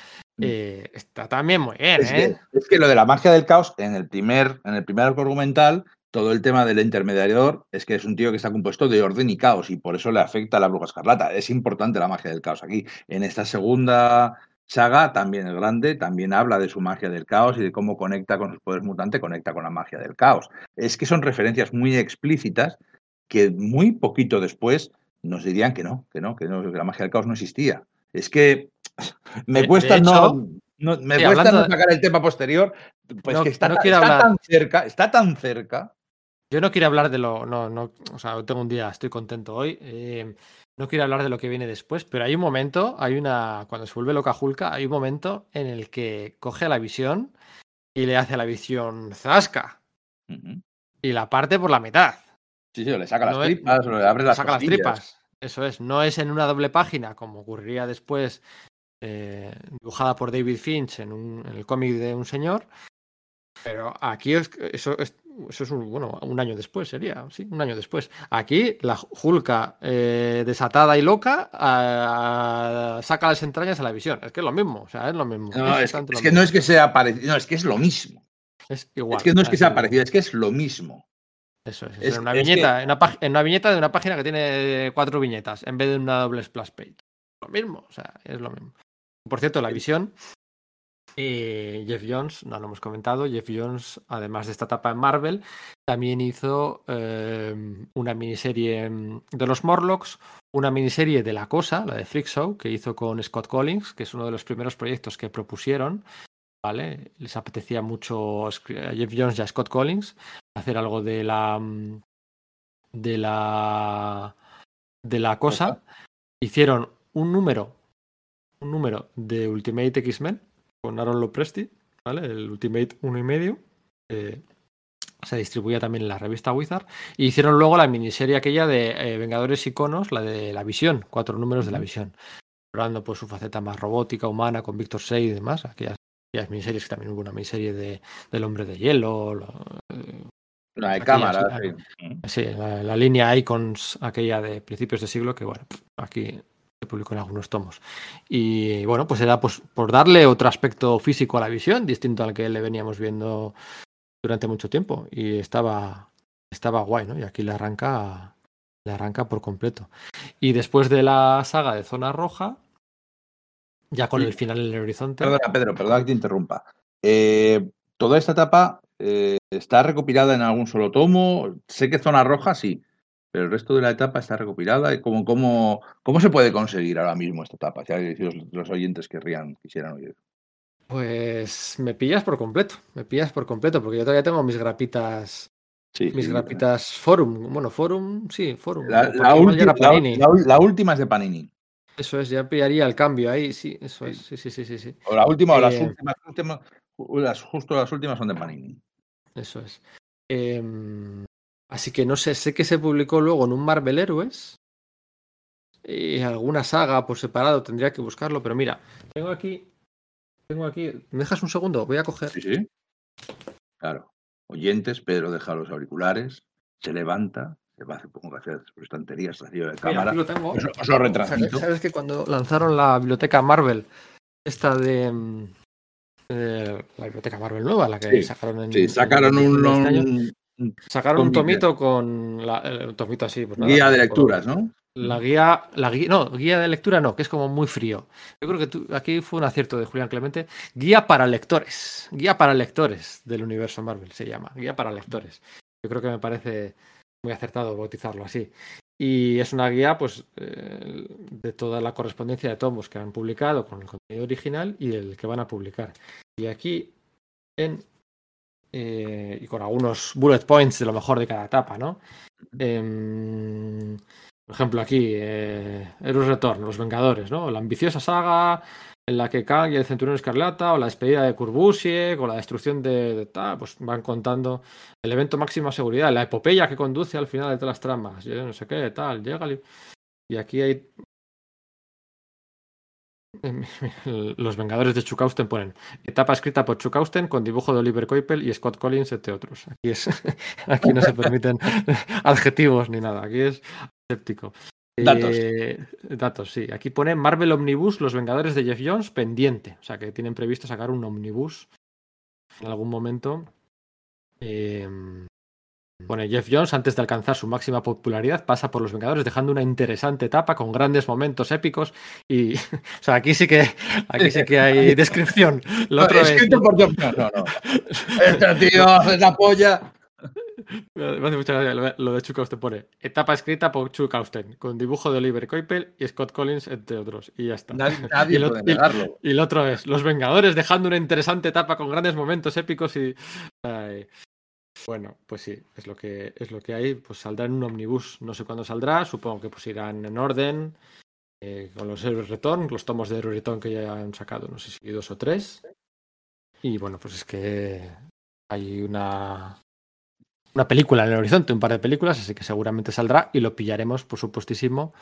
Speaker 1: eh, está también muy bien,
Speaker 2: Es
Speaker 1: ¿eh?
Speaker 2: que, es que lo de la magia del caos, en el primer, en el primer arco argumental, todo el tema del intermediador es que es un tío que está compuesto de orden y caos y por eso le afecta a la bruja escarlata. Es importante la magia del caos aquí. En esta segunda saga, también el grande, también habla de su magia del caos y de cómo conecta con sus poderes mutantes, conecta con la magia del caos. Es que son referencias muy explícitas que muy poquito después nos dirían que no, que no, que no, que la magia del caos no existía. Es que <sniffs> me cuesta no, me cuesta
Speaker 1: hablando
Speaker 2: no sacar el tema posterior, pues
Speaker 1: No-
Speaker 2: que está,
Speaker 1: no quiero
Speaker 2: está
Speaker 1: hablar.
Speaker 2: tan cerca, está tan cerca.
Speaker 1: Yo no quiero hablar de lo. No, no, o sea, tengo un día, estoy contento hoy. eh, no quiero hablar de lo que viene después, pero hay un momento, hay una. Cuando se vuelve loca Hulka, hay un momento en el que coge a la visión y le hace a la visión zasca y la parte por la mitad.
Speaker 2: Sí, sí, o le saca
Speaker 1: No
Speaker 2: las
Speaker 1: es-
Speaker 2: tripas, o le abre
Speaker 1: Le
Speaker 2: las
Speaker 1: saca las tripas. Eso es. No es en una doble página, como ocurriría después, eh, dibujada por David Finch en, un- en el cómic de un señor. Pero aquí es, eso es, eso es un, bueno, un año después, sería, sí, un año después. Aquí la Hulka eh, desatada y loca ah, saca las entrañas a la visión. Es que es lo mismo, o sea, es lo mismo.
Speaker 2: No, es, que,
Speaker 1: exactamente
Speaker 2: es
Speaker 1: lo
Speaker 2: que
Speaker 1: mismo.
Speaker 2: no es que sea parecido, no, es que es lo mismo.
Speaker 1: Es igual.
Speaker 2: es que no es que sea parecido, es que es lo mismo.
Speaker 1: Eso es, es una
Speaker 2: que-
Speaker 1: viñeta, en, una pag- en una viñeta de una página que tiene cuatro viñetas en vez de una doble splash page. Lo mismo, o sea, es lo mismo. Por cierto, la visión. eh, Jeff Jones, no lo hemos comentado, Jeff Jones, además de esta etapa en Marvel, también hizo eh, una miniserie de los Morlocks, una miniserie de La Cosa, la de Freak Show, que hizo con Scott Collins, que es uno de los primeros proyectos que propusieron. ¿Vale? Les apetecía mucho a Jeff Jones y a Scott Collins hacer algo de la mm, de la de la cosa hicieron un número un número de Ultimate X-Men con Aaron Lopresti ¿vale? el Ultimate uno y medio eh, se distribuía también en la revista Wizard y hicieron luego la miniserie aquella de eh, Vengadores Iconos la de la visión cuatro números de la visión explorando pues su faceta más robótica humana con Víctor Sey y demás aquellas, aquellas miniseries que también hubo una miniserie de, del hombre de hielo lo- eh,
Speaker 2: Una de cámara. sí.
Speaker 1: Sí, la, la línea Icons, aquella de principios de siglo, que bueno, aquí se publicó en algunos tomos. Y bueno, pues era pues, por darle otro aspecto físico a la visión, distinto al que le veníamos viendo durante mucho tiempo. Y estaba, estaba guay, ¿no? Y aquí le arranca, le arranca por completo. Y después de la saga de Zona Roja, ya con
Speaker 2: Sí.
Speaker 1: el final en el horizonte.
Speaker 2: Perdona, Pedro, perdona que te interrumpa. Eh, toda esta etapa eh, está recopilada en algún solo tomo. Sé que Zona Roja sí, pero el resto de la etapa está recopilada. ¿Y cómo, cómo, cómo se puede conseguir ahora mismo esta etapa? Si los, los oyentes querrían, quisieran oír.
Speaker 1: Pues me pillas por completo, me pillas por completo, porque yo todavía tengo mis grapitas
Speaker 2: Sí,
Speaker 1: mis
Speaker 2: sí.
Speaker 1: grapitas Forum. Bueno, Forum, sí, Forum.
Speaker 2: La, última, la- la- es de Panini.
Speaker 1: Eso es, ya pillaría el cambio ahí, sí, eso
Speaker 2: Sí.
Speaker 1: es, sí, sí, sí, sí, sí,
Speaker 2: O la última, o las
Speaker 1: Eh,
Speaker 2: últimas, últimas- las- justo las últimas son de Panini.
Speaker 1: Eso es. Em, así que no sé, sé que se publicó luego en un Marvel Héroes y alguna saga por separado, tendría que buscarlo, pero mira, tengo aquí, tengo aquí, ¿me dejas un segundo? Voy a coger.
Speaker 2: Sí, sí. Claro. Oyentes, Pedro deja los auriculares, se levanta, se va, supongo que hacer sus estanterías, se de
Speaker 1: Mira,
Speaker 2: cámara.
Speaker 1: aquí lo tengo.
Speaker 2: Os, os lo retransmito.
Speaker 1: ¿Sabes, sabes que cuando lanzaron la biblioteca Marvel, esta de, de la biblioteca Marvel nueva, la que
Speaker 2: Sí,
Speaker 1: sacaron en.
Speaker 2: Sí, sacaron
Speaker 1: en-
Speaker 2: un,
Speaker 1: en este
Speaker 2: un- un
Speaker 1: sacaron un tomito con la, eh, un tomito así, pues nada,
Speaker 2: guía de
Speaker 1: con-
Speaker 2: lecturas, ¿no?
Speaker 1: La guía, la guía, no, guía de lectura no, que es como muy frío. Yo creo que tú- aquí fue un acierto de Julián Clemente. Guía para lectores, guía para lectores del universo Marvel se llama, guía para lectores. Yo creo que me parece muy acertado bautizarlo así. Y es una guía, pues, eh, de toda la correspondencia de tomos que han publicado con el contenido original y el que van a publicar. Y aquí, en eh, y con algunos bullet points de lo mejor de cada etapa, ¿no? Em, Por ejemplo, aquí, eh, Heroes Return, Los Vengadores, ¿no? La ambiciosa saga en la que Kang y el Centurión Escarlata, o la despedida de Kurbusiek, o la destrucción de, tal, pues van contando el evento máxima seguridad, la epopeya que conduce al final de todas las tramas, yo no sé qué, tal, llega y aquí hay <laughs> los Vengadores de Chukausten ponen etapa escrita por Chukausten con dibujo de Oliver Coipel y Scott Collins, entre otros. Aquí es <laughs> aquí no se permiten <laughs> adjetivos ni nada, aquí es escéptico.
Speaker 2: Datos.
Speaker 1: Eh, datos, sí. Aquí pone Marvel Omnibus, Los Vengadores de Jeff Jones, pendiente. O sea que tienen previsto sacar un omnibus en algún momento. Eh, pone Jeff Jones, antes de alcanzar su máxima popularidad, pasa por Los Vengadores dejando una interesante etapa con grandes momentos épicos. Y, <laughs> o sea, aquí sí que, aquí sí que hay <laughs> descripción. Lo otro es-
Speaker 2: Escrito por Jeff Jones. No, no. Este tío hace la polla. <laughs>
Speaker 1: Me hace mucha gracia lo- de Chukausten pone etapa escrita por Chukausten con dibujo de Oliver Coipel y Scott Collins entre otros y ya está.
Speaker 2: Nadie,
Speaker 1: Y
Speaker 2: nadie
Speaker 1: el
Speaker 2: puede
Speaker 1: otro- y-
Speaker 2: negarlo.
Speaker 1: Y el otro es Los Vengadores dejando una interesante etapa con grandes momentos épicos y ay, bueno, pues sí, es lo que es lo que hay, pues saldrá en un omnibus, no sé cuándo saldrá, supongo que pues irán en orden eh, con los Heroes Return, los tomos de Heroes Return que ya han sacado, no sé si dos o tres. Y bueno, pues es que hay una una película en el horizonte, un par de películas, así que seguramente saldrá y lo pillaremos, por supuestísimo,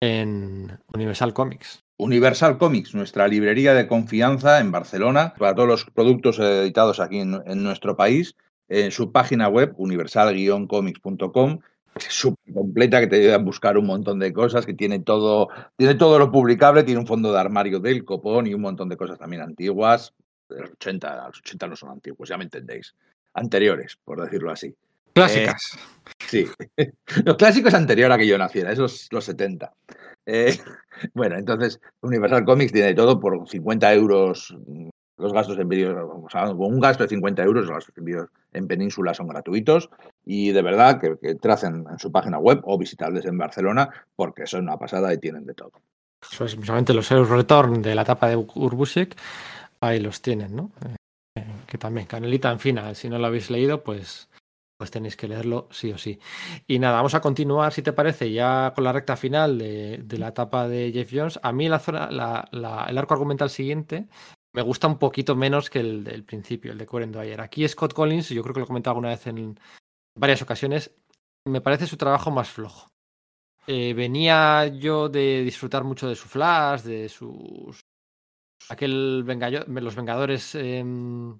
Speaker 1: en Universal Comics.
Speaker 2: Universal Comics, nuestra librería de confianza en Barcelona, para todos los productos editados aquí en, nuestro país, en su página web, universal-comics.com, es súper completa, que te ayuda a buscar un montón de cosas, que tiene todo, tiene todo lo publicable, tiene un fondo de armario del copón y un montón de cosas también antiguas, de los 80, los 80 no son antiguos, ya me entendéis, anteriores, por decirlo así.
Speaker 1: Clásicas.
Speaker 2: Sí, <laughs> los clásicos anterior a que yo naciera, esos los 70. Eh, <laughs> bueno, entonces Universal Comics tiene todo por 50 euros. mm, Los gastos de envío, o sea, con un gasto de 50 euros, los gastos de envío en península son gratuitos y de verdad que, que tracen en su página web o visitarles en Barcelona porque son una pasada y tienen de todo.
Speaker 1: Eso es precisamente los Heroes Return de la etapa de Urbusiek. Ahí los tienen, ¿no? Eh, que también, Canelita en fina, si no lo habéis leído, pues, pues tenéis que leerlo sí o sí. Y nada, vamos a continuar, si te parece, ya con la recta final de, la etapa de Jeff Jones. A mí la zona, el arco argumental siguiente me gusta un poquito menos que el del principio, el de Coren Dwyer. Aquí Scott Collins, yo creo que lo he comentado alguna vez en varias ocasiones, me parece su trabajo más flojo. Eh, venía yo de disfrutar mucho de su Flash, de sus. Aquel Vengallo- Los Vengadores em,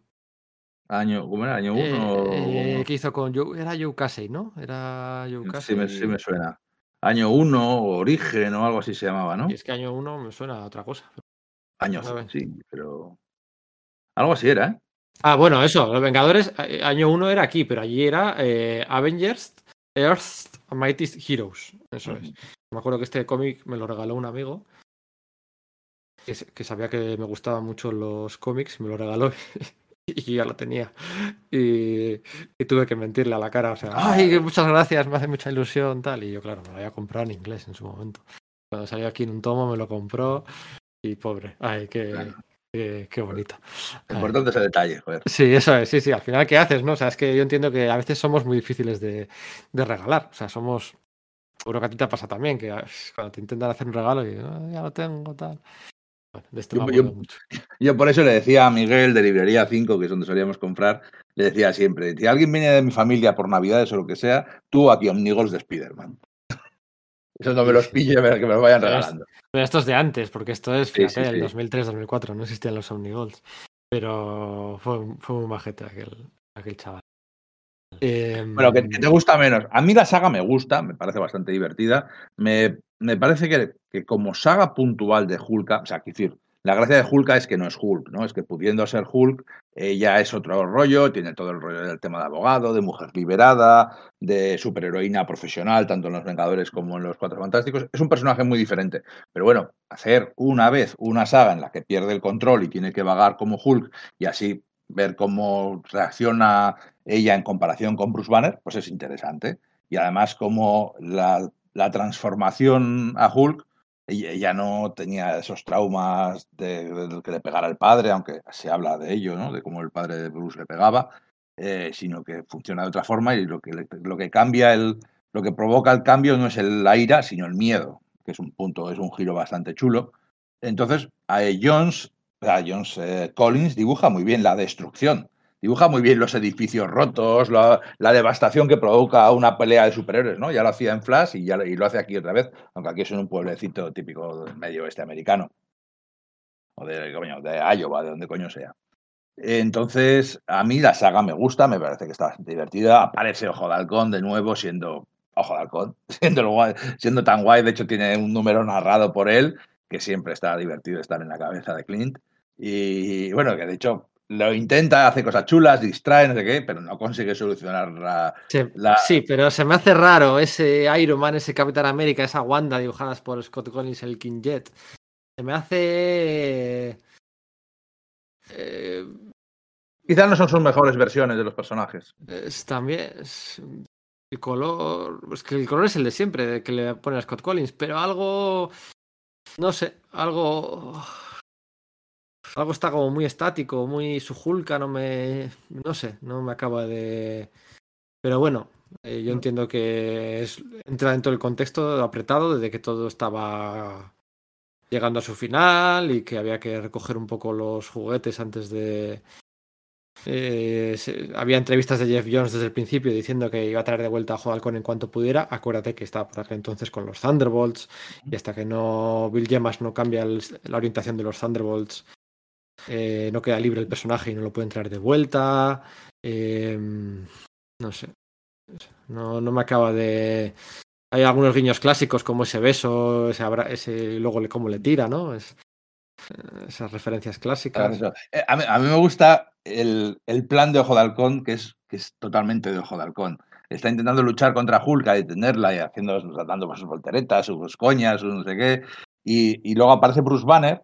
Speaker 2: Año, ¿Cómo era? ¿Año
Speaker 1: eh,
Speaker 2: 1?
Speaker 1: eh, que hizo con Joe. Era Joe Casey, ¿no? Era Joe
Speaker 2: sí,
Speaker 1: Casey.
Speaker 2: me, sí me suena. Año 1, Origen o algo así se llamaba, ¿no?
Speaker 1: Y es que año uno me suena a otra cosa.
Speaker 2: Año
Speaker 1: ver.
Speaker 2: sí, pero... Algo así era, ¿eh?
Speaker 1: Ah, bueno, eso, Los Vengadores, eh, año uno era aquí, pero allí era eh, Avengers, Earth, Mighty Heroes. Eso es. Me acuerdo que este cómic me lo regaló un amigo que sabía que me gustaban mucho los cómics, me lo regaló <laughs> <laughs> y yo ya lo tenía. Y, y tuve que mentirle a la cara, o sea, ay, que muchas gracias, me hace mucha ilusión, tal. Y yo, claro, me lo había comprado en inglés en su momento. Cuando salió aquí en un tomo me lo compró y pobre, ay, qué,
Speaker 2: Claro.
Speaker 1: qué, qué bonito. Ay.
Speaker 2: importante es el detalle, joder.
Speaker 1: Sí, eso es, sí, sí. Al final, ¿qué haces? No? O sea, es que yo entiendo que a veces somos muy difíciles de, de regalar. O sea, somos. Seguro que a ti te pasa también, que ah, cuando te intentan hacer un regalo y "Ah, ya lo tengo, tal. Bueno, de esto
Speaker 2: Yo-
Speaker 1: me
Speaker 2: yo-
Speaker 1: acuerdo mucho. <laughs>
Speaker 2: Yo por eso le decía a Miguel de Librería 5, que es donde solíamos comprar, le decía siempre, si alguien viene de mi familia por Navidades o lo que sea, tú aquí Omnigols de Spider-Man. <laughs> Eso no me los pille, que me los vayan
Speaker 1: Pero es-
Speaker 2: regalando.
Speaker 1: Pero esto es de antes, porque esto es, fíjate,
Speaker 2: sí,
Speaker 1: el
Speaker 2: sí.
Speaker 1: 2003-2004, no existían los Omnigolds. Pero fue, fue muy majete aquel, aquel chaval. Em,
Speaker 2: Bueno, que, que te gusta menos. A mí la saga me gusta, me parece bastante divertida. Me, me parece que, que como saga puntual de Hulk, o sea, quiero decir, la gracia de Hulk es que no es Hulk, ¿no? Es que pudiendo ser Hulk, ella es otro rollo, tiene todo el rollo del tema de abogado, de mujer liberada, de superheroína profesional, tanto en Los Vengadores como en Los Cuatro Fantásticos. Es un personaje muy diferente. Pero bueno, hacer una vez una saga en la que pierde el control y tiene que vagar como Hulk y así ver cómo reacciona ella en comparación con Bruce Banner, pues es interesante. Y además como la, transformación a Hulk, ella, no tenía esos traumas de, que le pegara el padre, aunque se habla de ello, ¿no? de cómo el padre de Bruce le pegaba, eh, sino que funciona de otra forma y lo que, lo que cambia el, lo que provoca el cambio no es el- la ira, sino el miedo, que es un punto, es un giro bastante chulo. Entonces, eh, Jones, sea, Jones eh, Collins dibuja muy bien la destrucción, dibuja muy bien los edificios rotos, la, devastación que provoca una pelea de superhéroes, ¿no? Ya lo hacía en Flash y ya lo, y lo hace aquí otra vez, aunque aquí es en un pueblecito típico del medio oeste americano. O de, coño, de Iowa, de donde coño sea. Entonces, a mí la saga me gusta, me parece que está divertida. Aparece Ojo de Halcón de nuevo, siendo Ojo de Halcón, <laughs> siendo, siendo tan guay. De hecho, tiene un número narrado por él, que siempre está divertido estar en la cabeza de Clint. Y bueno, que de hecho lo intenta, hace cosas chulas, distrae, no sé qué, pero no consigue solucionar la.
Speaker 1: Sí,
Speaker 2: La-
Speaker 1: sí, pero se me hace raro ese Iron Man, ese Capitán América, esa Wanda dibujadas por Scott Collins, el King Jet. Se me hace. eh,
Speaker 2: Quizás no son sus mejores versiones de los personajes.
Speaker 1: es también. es- el color. Es que el color es el de siempre, que le pone a Scott Collins, pero algo. No sé, algo. Algo está como muy estático, muy su Hulka, no me. No sé, no me acaba de. Pero bueno, eh, yo entiendo que es, entra dentro del contexto apretado desde que todo estaba llegando a su final y que había que recoger un poco los juguetes antes de. eh, se- había entrevistas de Jeff Jones desde el principio diciendo que iba a traer de vuelta a Halcón en cuanto pudiera. Acuérdate que estaba por aquel entonces con los Thunderbolts y hasta que no Bill Gemas no cambia el- la orientación de los Thunderbolts, eh, no queda libre el personaje y no lo pueden traer de vuelta. Eh, no sé. No, no me acaba de. Hay algunos guiños clásicos como ese beso, ese, abra- ese luego le, cómo le tira, ¿no? Es- eh, esas referencias clásicas.
Speaker 2: A mí, a mí me gusta el, el plan de Ojo de Halcón, que es, que es totalmente de Ojo de Halcón. Está intentando luchar contra Hulk, a detenerla y haciendo, con sus volteretas, sus coñas, sus no sé qué. Y, y luego aparece Bruce Banner.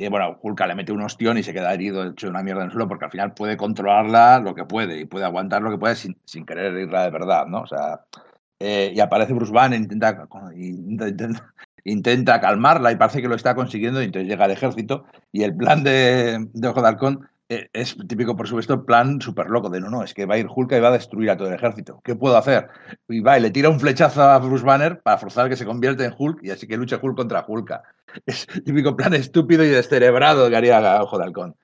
Speaker 2: Y bueno, Hulk le mete un ostión y se queda herido, hecho una mierda en el suelo, porque al final puede controlarla lo que puede y puede aguantar lo que puede sin, sin querer irla de verdad, ¿no? O sea, eh, y aparece Bruce Banner, intenta, intenta, intenta- intenta calmarla y parece que lo está consiguiendo, y entonces llega el ejército y el plan de, de Ojo de Halcón es típico, por supuesto, plan súper loco de no, no, es que va a ir Hulk y va a destruir a todo el ejército. ¿Qué puedo hacer? Y va y le tira un flechazo a Bruce Banner para forzar que se convierta en Hulk y así que luche Hulk contra Hulk. <laughs> Es típico plan estúpido y descerebrado que haría Ojo de Halcón.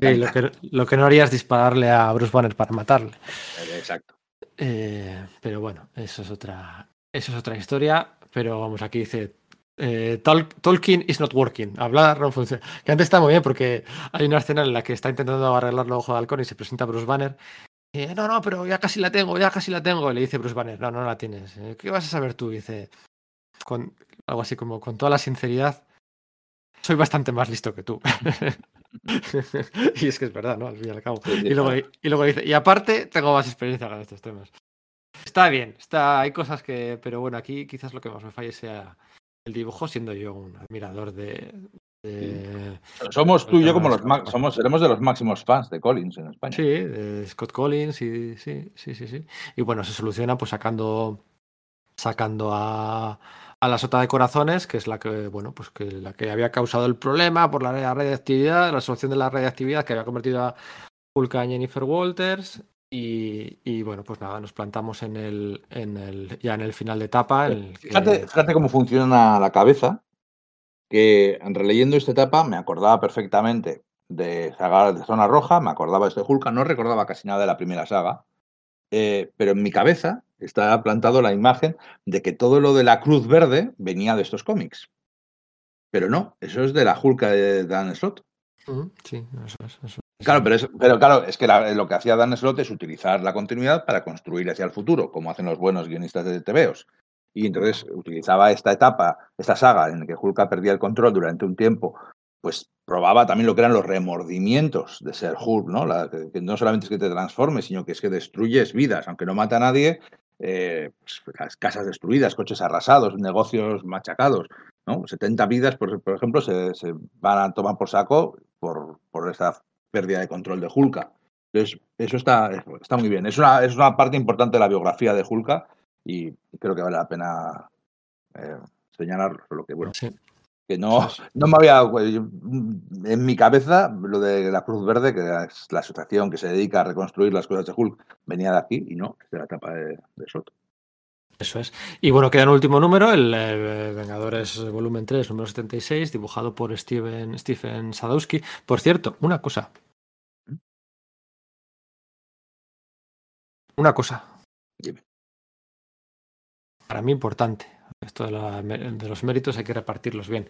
Speaker 1: Sí, lo, que, lo que no haría es dispararle a Bruce Banner para matarle.
Speaker 2: Eh, Exacto.
Speaker 1: Eh, pero bueno, eso es otra, eso es otra historia. Pero vamos, aquí dice eh, talk- talking is not working. Hablar no funciona. Que antes está muy bien porque hay una escena en la que está intentando arreglarlo ojo de halcón y se presenta Bruce Banner. Y, no, no, pero ya casi la tengo, ya casi la tengo. Y le dice Bruce Banner, no, no la tienes. Eh, ¿Qué vas a saber tú? Y dice, con algo así como con toda la sinceridad, soy bastante más listo que tú. <laughs> y es que es verdad, ¿no? Al fin y al cabo. Y luego, y luego dice, y aparte tengo más experiencia con estos temas. Está bien, está, hay cosas que, pero bueno, aquí quizás lo que más me falle sea el dibujo, siendo yo un admirador de... de-
Speaker 2: Somos tú y yo como los ma- somos, seremos de los máximos fans de Collins en España.
Speaker 1: sí, de Scott Collins y sí, sí, sí, sí. Y bueno, se soluciona pues sacando sacando a, a la sota de corazones, que es la que, bueno, pues que la que había causado el problema por la radiactividad, la solución de la radiactividad que había convertido a Hulk en Jennifer Walters. Y, y, bueno, pues nada, nos plantamos en el, en el, ya en el final de etapa. el que-
Speaker 2: Fíjate, fíjate cómo funciona la cabeza, que releyendo esta etapa me acordaba perfectamente de saga de Zona Roja, me acordaba de este Hulk, no recordaba casi nada de la primera saga, eh, pero en mi cabeza está plantado la imagen de que todo lo de la Cruz Verde venía de estos cómics. Pero no, eso es de la Hulk de Dan Slott.
Speaker 1: Ujú, Sí, eso es. eso es.
Speaker 2: Claro, pero, es, pero claro, es que la- lo que hacía Dan Slott es utilizar la continuidad para construir hacia el futuro, como hacen los buenos guionistas de TVOs. Y entonces utilizaba esta etapa, esta saga en la que Hulk perdía el control durante un tiempo, pues probaba también lo que eran los remordimientos de ser Hulk, ¿no? La- que, que no solamente es que te transformes, sino que es que destruyes vidas, aunque no mata a nadie, eh, pues, las casas destruidas, coches arrasados, negocios machacados, ¿no? 70 vidas, por, por ejemplo, se, se van a tomar por saco por, por esta pérdida de control de Hulka. Entonces, eso está, está muy bien. Es una, es una parte importante de la biografía de Hulka y creo que vale la pena eh, señalarlo. Solo que, bueno,
Speaker 1: Sí.
Speaker 2: que no, no me había. En mi cabeza, lo de la Cruz Verde, que es la asociación que se dedica a reconstruir las cosas de Hulk, venía de aquí y no, es de la etapa de, de Soto.
Speaker 1: Eso es. Y bueno, queda un último número, el eh, Vengadores Volumen 3, número 76, dibujado por Steven, Stephen Sadowski. Por cierto, una cosa. Una cosa.
Speaker 2: Dime.
Speaker 1: Para mí importante. Esto de, la- de los méritos hay que repartirlos bien.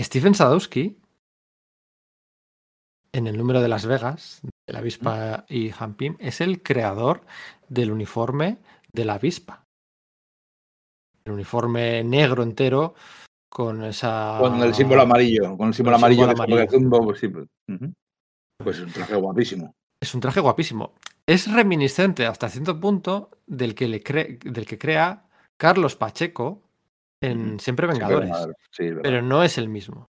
Speaker 1: Stephen Sadowski, en el número de Las Vegas, de la avispa y Hampim, es el creador del uniforme de la avispa. El uniforme negro entero con esa.
Speaker 2: Con el símbolo amarillo, con el símbolo
Speaker 1: el
Speaker 2: amarillo
Speaker 1: símbolo amarillo.
Speaker 2: Zumbo, pues es un traje guapísimo.
Speaker 1: Es un traje guapísimo. Es reminiscente hasta cierto punto del que, le cre- del que crea Carlos Pacheco en. Siempre Vengadores.
Speaker 2: Sí,
Speaker 1: pero no es el mismo.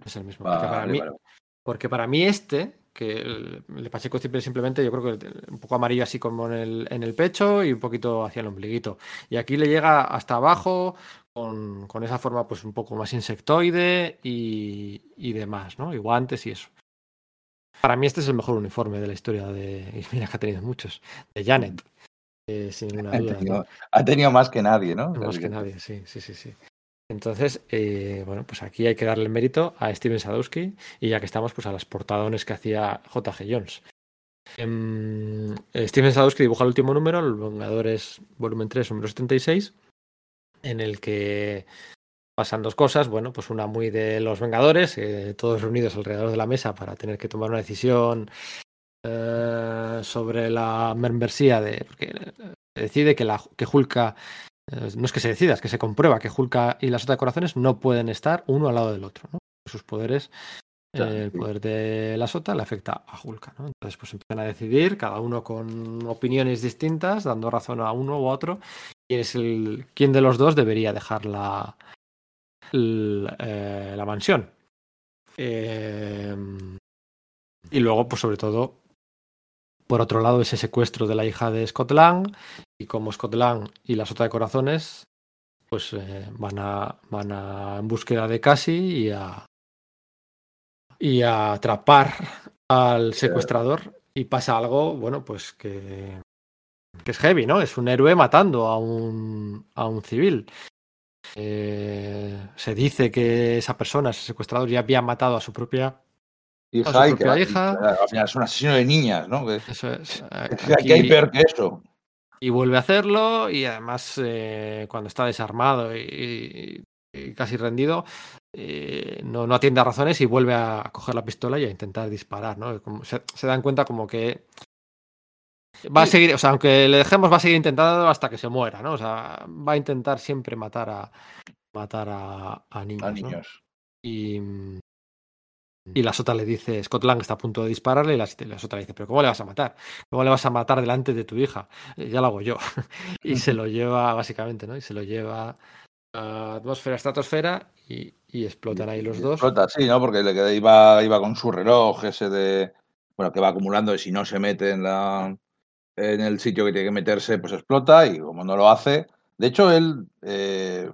Speaker 1: No es el mismo. porque, para
Speaker 2: Vale,
Speaker 1: mí,
Speaker 2: vale.
Speaker 1: porque para mí este, que el, el Pacheco siempre simplemente yo creo que un poco amarillo así como en el, en el pecho y un poquito hacia el ombliguito. Y aquí le llega hasta abajo con, con esa forma pues un poco más insectoide y, y demás, ¿no? Y guantes y eso. Para mí este es el mejor uniforme de la historia de... Y mira que ha tenido muchos. De Janet. eh, sin ninguna
Speaker 2: Ha
Speaker 1: duda. ¿no?
Speaker 2: tenido, ha tenido más que nadie, ¿no?
Speaker 1: Más que nadie, sí, sí, sí, sí. Entonces, eh, bueno, pues aquí hay que darle el mérito a Steven Sadowski y ya que estamos, pues a las portadones que hacía J.G. Jones. Em, Steven Sadowski dibuja el último número, Los Vengadores volumen 3, número 76, en el que pasan dos cosas. Bueno, pues una muy de los Vengadores, eh, todos reunidos alrededor de la mesa para tener que tomar una decisión eh, sobre la membresía de. Porque eh, decide que, la, que Hulka. Eh, no es que se decida, es que se comprueba que Hulka y la Sota de Corazones no pueden estar uno al lado del otro. ¿no? Sus poderes, eh, el poder de la Sota le afecta a Hulka. ¿no? Entonces, pues empiezan a decidir, cada uno con opiniones distintas, dando razón a uno u otro, quién es el quién de los dos debería dejar la, eh, la mansión. Eh, y luego, pues sobre todo, por otro lado, ese secuestro de la hija de Scott Lang y como Scott Lang y la Sota de Corazones pues eh, van a van a en búsqueda de Cassie y a y a atrapar al secuestrador y pasa algo, bueno, pues que que es heavy, ¿no? Es un héroe matando a un a un civil. Eh, se dice que esa persona, ese secuestrador, ya había matado a su propia.
Speaker 2: Hija,
Speaker 1: su
Speaker 2: que es un asesino de niñas, ¿no?
Speaker 1: Eso es. <laughs> eh,
Speaker 2: aquí hay peor que eso.
Speaker 1: y vuelve a hacerlo y además eh, cuando está desarmado y, y casi rendido eh, no, no atiende a razones y vuelve a coger la pistola y a intentar disparar ¿no? Como se, se dan cuenta como que va a seguir o sea aunque le dejemos va a seguir intentando hasta que se muera ¿no? o sea va a intentar siempre matar a matar a, a niños,
Speaker 2: A
Speaker 1: ¿no?
Speaker 2: niños.
Speaker 1: y y la sota le dice, Scott Lang está a punto de dispararle y la, la sota le dice, pero ¿cómo le vas a matar? ¿Cómo le vas a matar delante de tu hija? "Eh, Ya lo hago yo. <laughs> y se lo lleva, básicamente, ¿no? Y se lo lleva a atmósfera, estratosfera y, y explotan ahí los
Speaker 2: Y
Speaker 1: dos.
Speaker 2: Explota, sí, ¿no? Porque le iba, iba con su reloj ese de. Bueno, que va acumulando y si no se mete en la en el sitio que tiene que meterse, pues explota y como no lo hace. De hecho, él eh,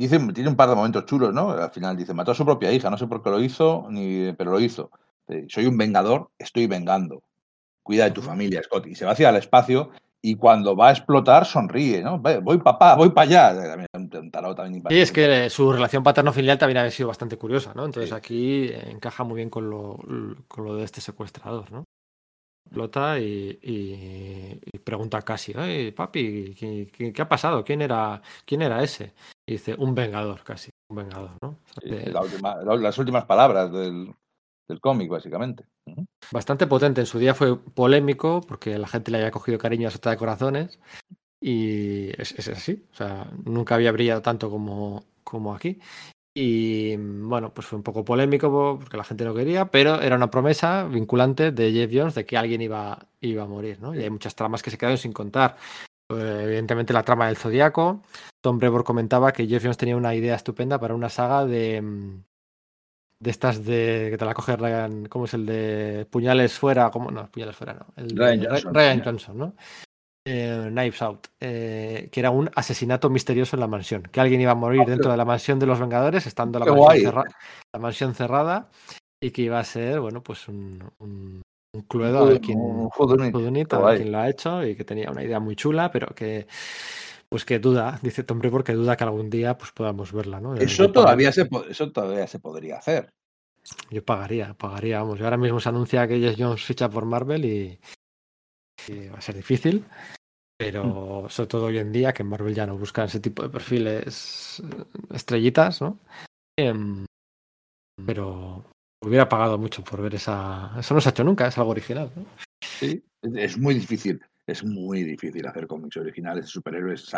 Speaker 2: dice, tiene un par de momentos chulos, ¿no? Al final dice, mató a su propia hija, no sé por qué lo hizo, ni, pero lo hizo. Eh, Soy un vengador, estoy vengando. Cuida de tu familia, Scott. Y se va hacia el espacio y cuando va a explotar sonríe, ¿no? Voy papá, voy para allá. También un- un tarado también
Speaker 1: Y es que eh, su relación paterno-filial también había sido bastante curiosa, ¿no? Entonces
Speaker 2: Sí.
Speaker 1: aquí eh, encaja muy bien con lo, con lo de este secuestrador, ¿no? Explota y, y- y pregunta Casi, "Ay, papi, ¿qué, qué- qué ha pasado? ¿Quién era, ¿Quién era ese? Y dice, un vengador, casi, un vengador, ¿no? O sea,
Speaker 2: Sí,
Speaker 1: que
Speaker 2: la última- la- las últimas palabras del, del cómic, básicamente.
Speaker 1: Bastante potente. En su día fue polémico porque la gente le había cogido cariño a Sota de Corazones y es, es así. O sea, nunca había brillado tanto como, como aquí. Y bueno, pues fue un poco polémico porque la gente no quería, pero era una promesa vinculante de Jeff Jones de que alguien iba, iba a morir, ¿no? Y hay muchas tramas que se quedaron sin contar. Eh, evidentemente la trama del Zodíaco. Tom Brevoort comentaba que Jeff Jones tenía una idea estupenda para una saga de mm, de estas de que te la coge Ryan, ¿cómo es el de puñales fuera? ¿Cómo? No, puñales fuera no. El
Speaker 2: Ryan Johnson.
Speaker 1: Ryan Johnson, ¿no? Eh, Knives Out, eh, que era un asesinato misterioso en la mansión, que alguien iba a morir
Speaker 2: Ah,
Speaker 1: dentro de la mansión de los Vengadores, estando la mansión, cerra- la mansión cerrada, y que iba a ser, bueno, pues un, un- un Cluedo a ver quién,
Speaker 2: Un
Speaker 1: a lo ha hecho y que tenía una idea muy chula, pero que pues que duda, dice Tom Brevoort que duda que algún día pues podamos verla, ¿no? Yo-
Speaker 2: Eso
Speaker 1: yo
Speaker 2: todavía, se, eso todavía se podría hacer.
Speaker 1: Yo pagaría, pagaría, vamos. Y ahora mismo se anuncia que Jeff Jones ficha por Marvel y, y va a ser difícil. Pero sobre todo hoy en día, que en Marvel ya no buscan ese tipo de perfiles eh, estrellitas, ¿no? Em, pero hubiera pagado mucho por ver esa. Eso no se ha hecho nunca, es algo original. ¿no?
Speaker 2: Sí, es- muy difícil. Es muy difícil hacer cómics originales de superhéroes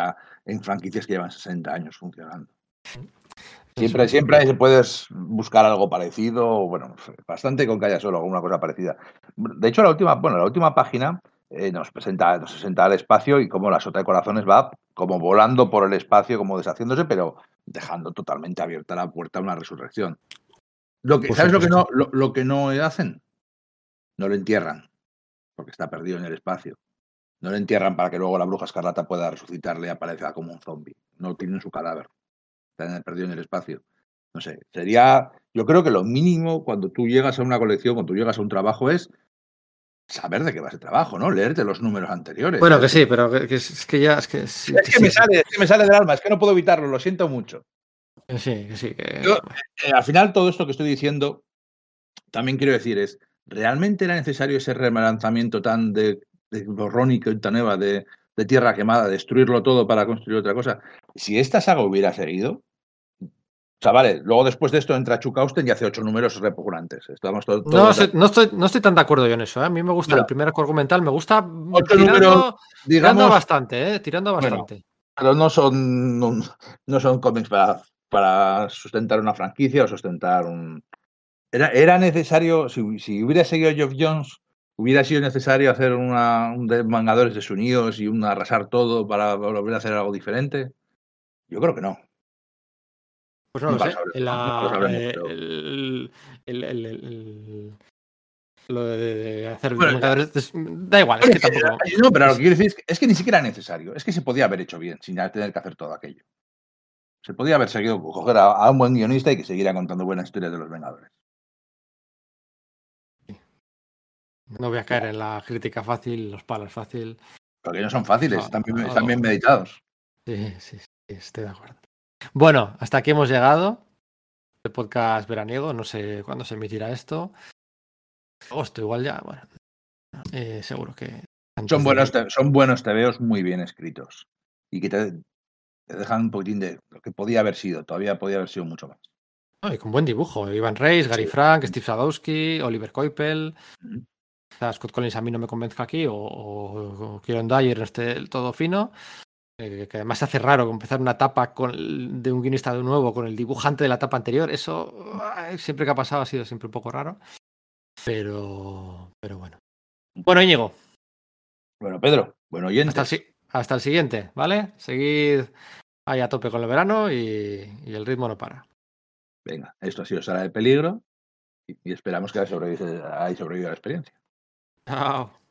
Speaker 2: en franquicias que llevan 60 años funcionando. Siempre, siempre puedes buscar algo parecido, bueno, bastante con que haya solo alguna cosa parecida. De hecho, la última, bueno, la última página eh, nos presenta, nos presenta el espacio y cómo la sota de corazones va como volando por el espacio, como deshaciéndose, pero dejando totalmente abierta la puerta a una resurrección. Lo que, ¿Sabes lo que, no, lo, lo que no hacen? No lo entierran, porque está perdido en el espacio. No lo entierran para que luego la bruja escarlata pueda resucitarle y aparezca como un zombie. No tienen su cadáver. Está en el- perdido en el espacio. No sé, sería. Yo creo que lo mínimo cuando tú llegas a una colección, cuando tú llegas a un trabajo, es saber de qué va ese trabajo, ¿no? Leerte los números anteriores.
Speaker 1: Bueno, que sí, pero que, que es, es que ya. Es que, sí,
Speaker 2: Es que
Speaker 1: sí,
Speaker 2: me sale, es que me sale del alma, es que no puedo evitarlo, lo siento mucho.
Speaker 1: Sí, sí. que-
Speaker 2: Yo- Eh, al final, todo esto que estoy diciendo, también quiero decir es, ¿realmente era necesario ese relanzamiento tan de, de borrón y cuenta nueva, de, de tierra quemada, destruirlo todo para construir otra cosa? Si esta saga hubiera seguido, o sea, vale, luego después de esto entra Chuck Austen y hace ocho números repugnantes. Estamos todo,
Speaker 1: No, sé- no, estoy, no estoy tan de acuerdo yo en eso. ¿eh? A mí me gusta el primer arco argumental, me gusta
Speaker 2: Ocho
Speaker 1: tirando,
Speaker 2: números,
Speaker 1: tirando
Speaker 2: digamos,
Speaker 1: bastante, ¿eh? tirando
Speaker 2: Bueno,
Speaker 1: bastante.
Speaker 2: pero no son, no, no son cómics para, para sustentar una franquicia o sustentar un... Era, era necesario, si, si hubiera seguido Geoff Jones, hubiera sido necesario hacer una, un de Vengadores desunidos y un arrasar todo para volver a hacer algo diferente. Yo creo que no.
Speaker 1: Pues no lo sé. el, lo de, de hacer
Speaker 2: Bueno,
Speaker 1: da igual, es que tampoco.
Speaker 2: No, pero lo que quiero decir es que, es que ni siquiera era necesario. Es que se podía haber hecho bien sin tener que hacer todo aquello. Se podía haber seguido, coger a, a un buen guionista y que siguiera contando buenas historias de los Vengadores.
Speaker 1: No voy a caer en la crítica fácil, los palos fácil.
Speaker 2: Porque no son fáciles,
Speaker 1: Ah,
Speaker 2: están bien, están bien meditados.
Speaker 1: Sí, sí, sí, estoy de acuerdo. Bueno, hasta aquí hemos llegado. El podcast veraniego, no sé cuándo se emitirá esto. Agosto, igual ya, bueno. eh, seguro que.
Speaker 2: Son buenos, son buenos tebeos muy bien escritos. Y que te, te dejan un poquitín de lo que podía haber sido. Todavía podía haber sido mucho más.
Speaker 1: No, y con buen dibujo. Ivan Reis, Gary
Speaker 2: Sí.
Speaker 1: Frank, Steve Sadowski, Oliver. Quizá Scott Collins a mí no me convenzca aquí, o, o, o Kieron Dyer no esté del todo fino. eh, que además se hace raro empezar una etapa con de un guionista de nuevo con el dibujante de la etapa anterior. Eso siempre que ha pasado ha sido siempre un poco raro. Pero, pero bueno. Bueno, Íñigo,
Speaker 2: Bueno, Pedro, bueno oyente.
Speaker 1: hasta el, hasta el siguiente, ¿vale? Seguid ahí a tope con el verano y, y el ritmo no para.
Speaker 2: Venga, esto ha sido Sala de Peligro y, y esperamos que hayáis sobrevivido, sobrevivido a la experiencia.
Speaker 1: Chao.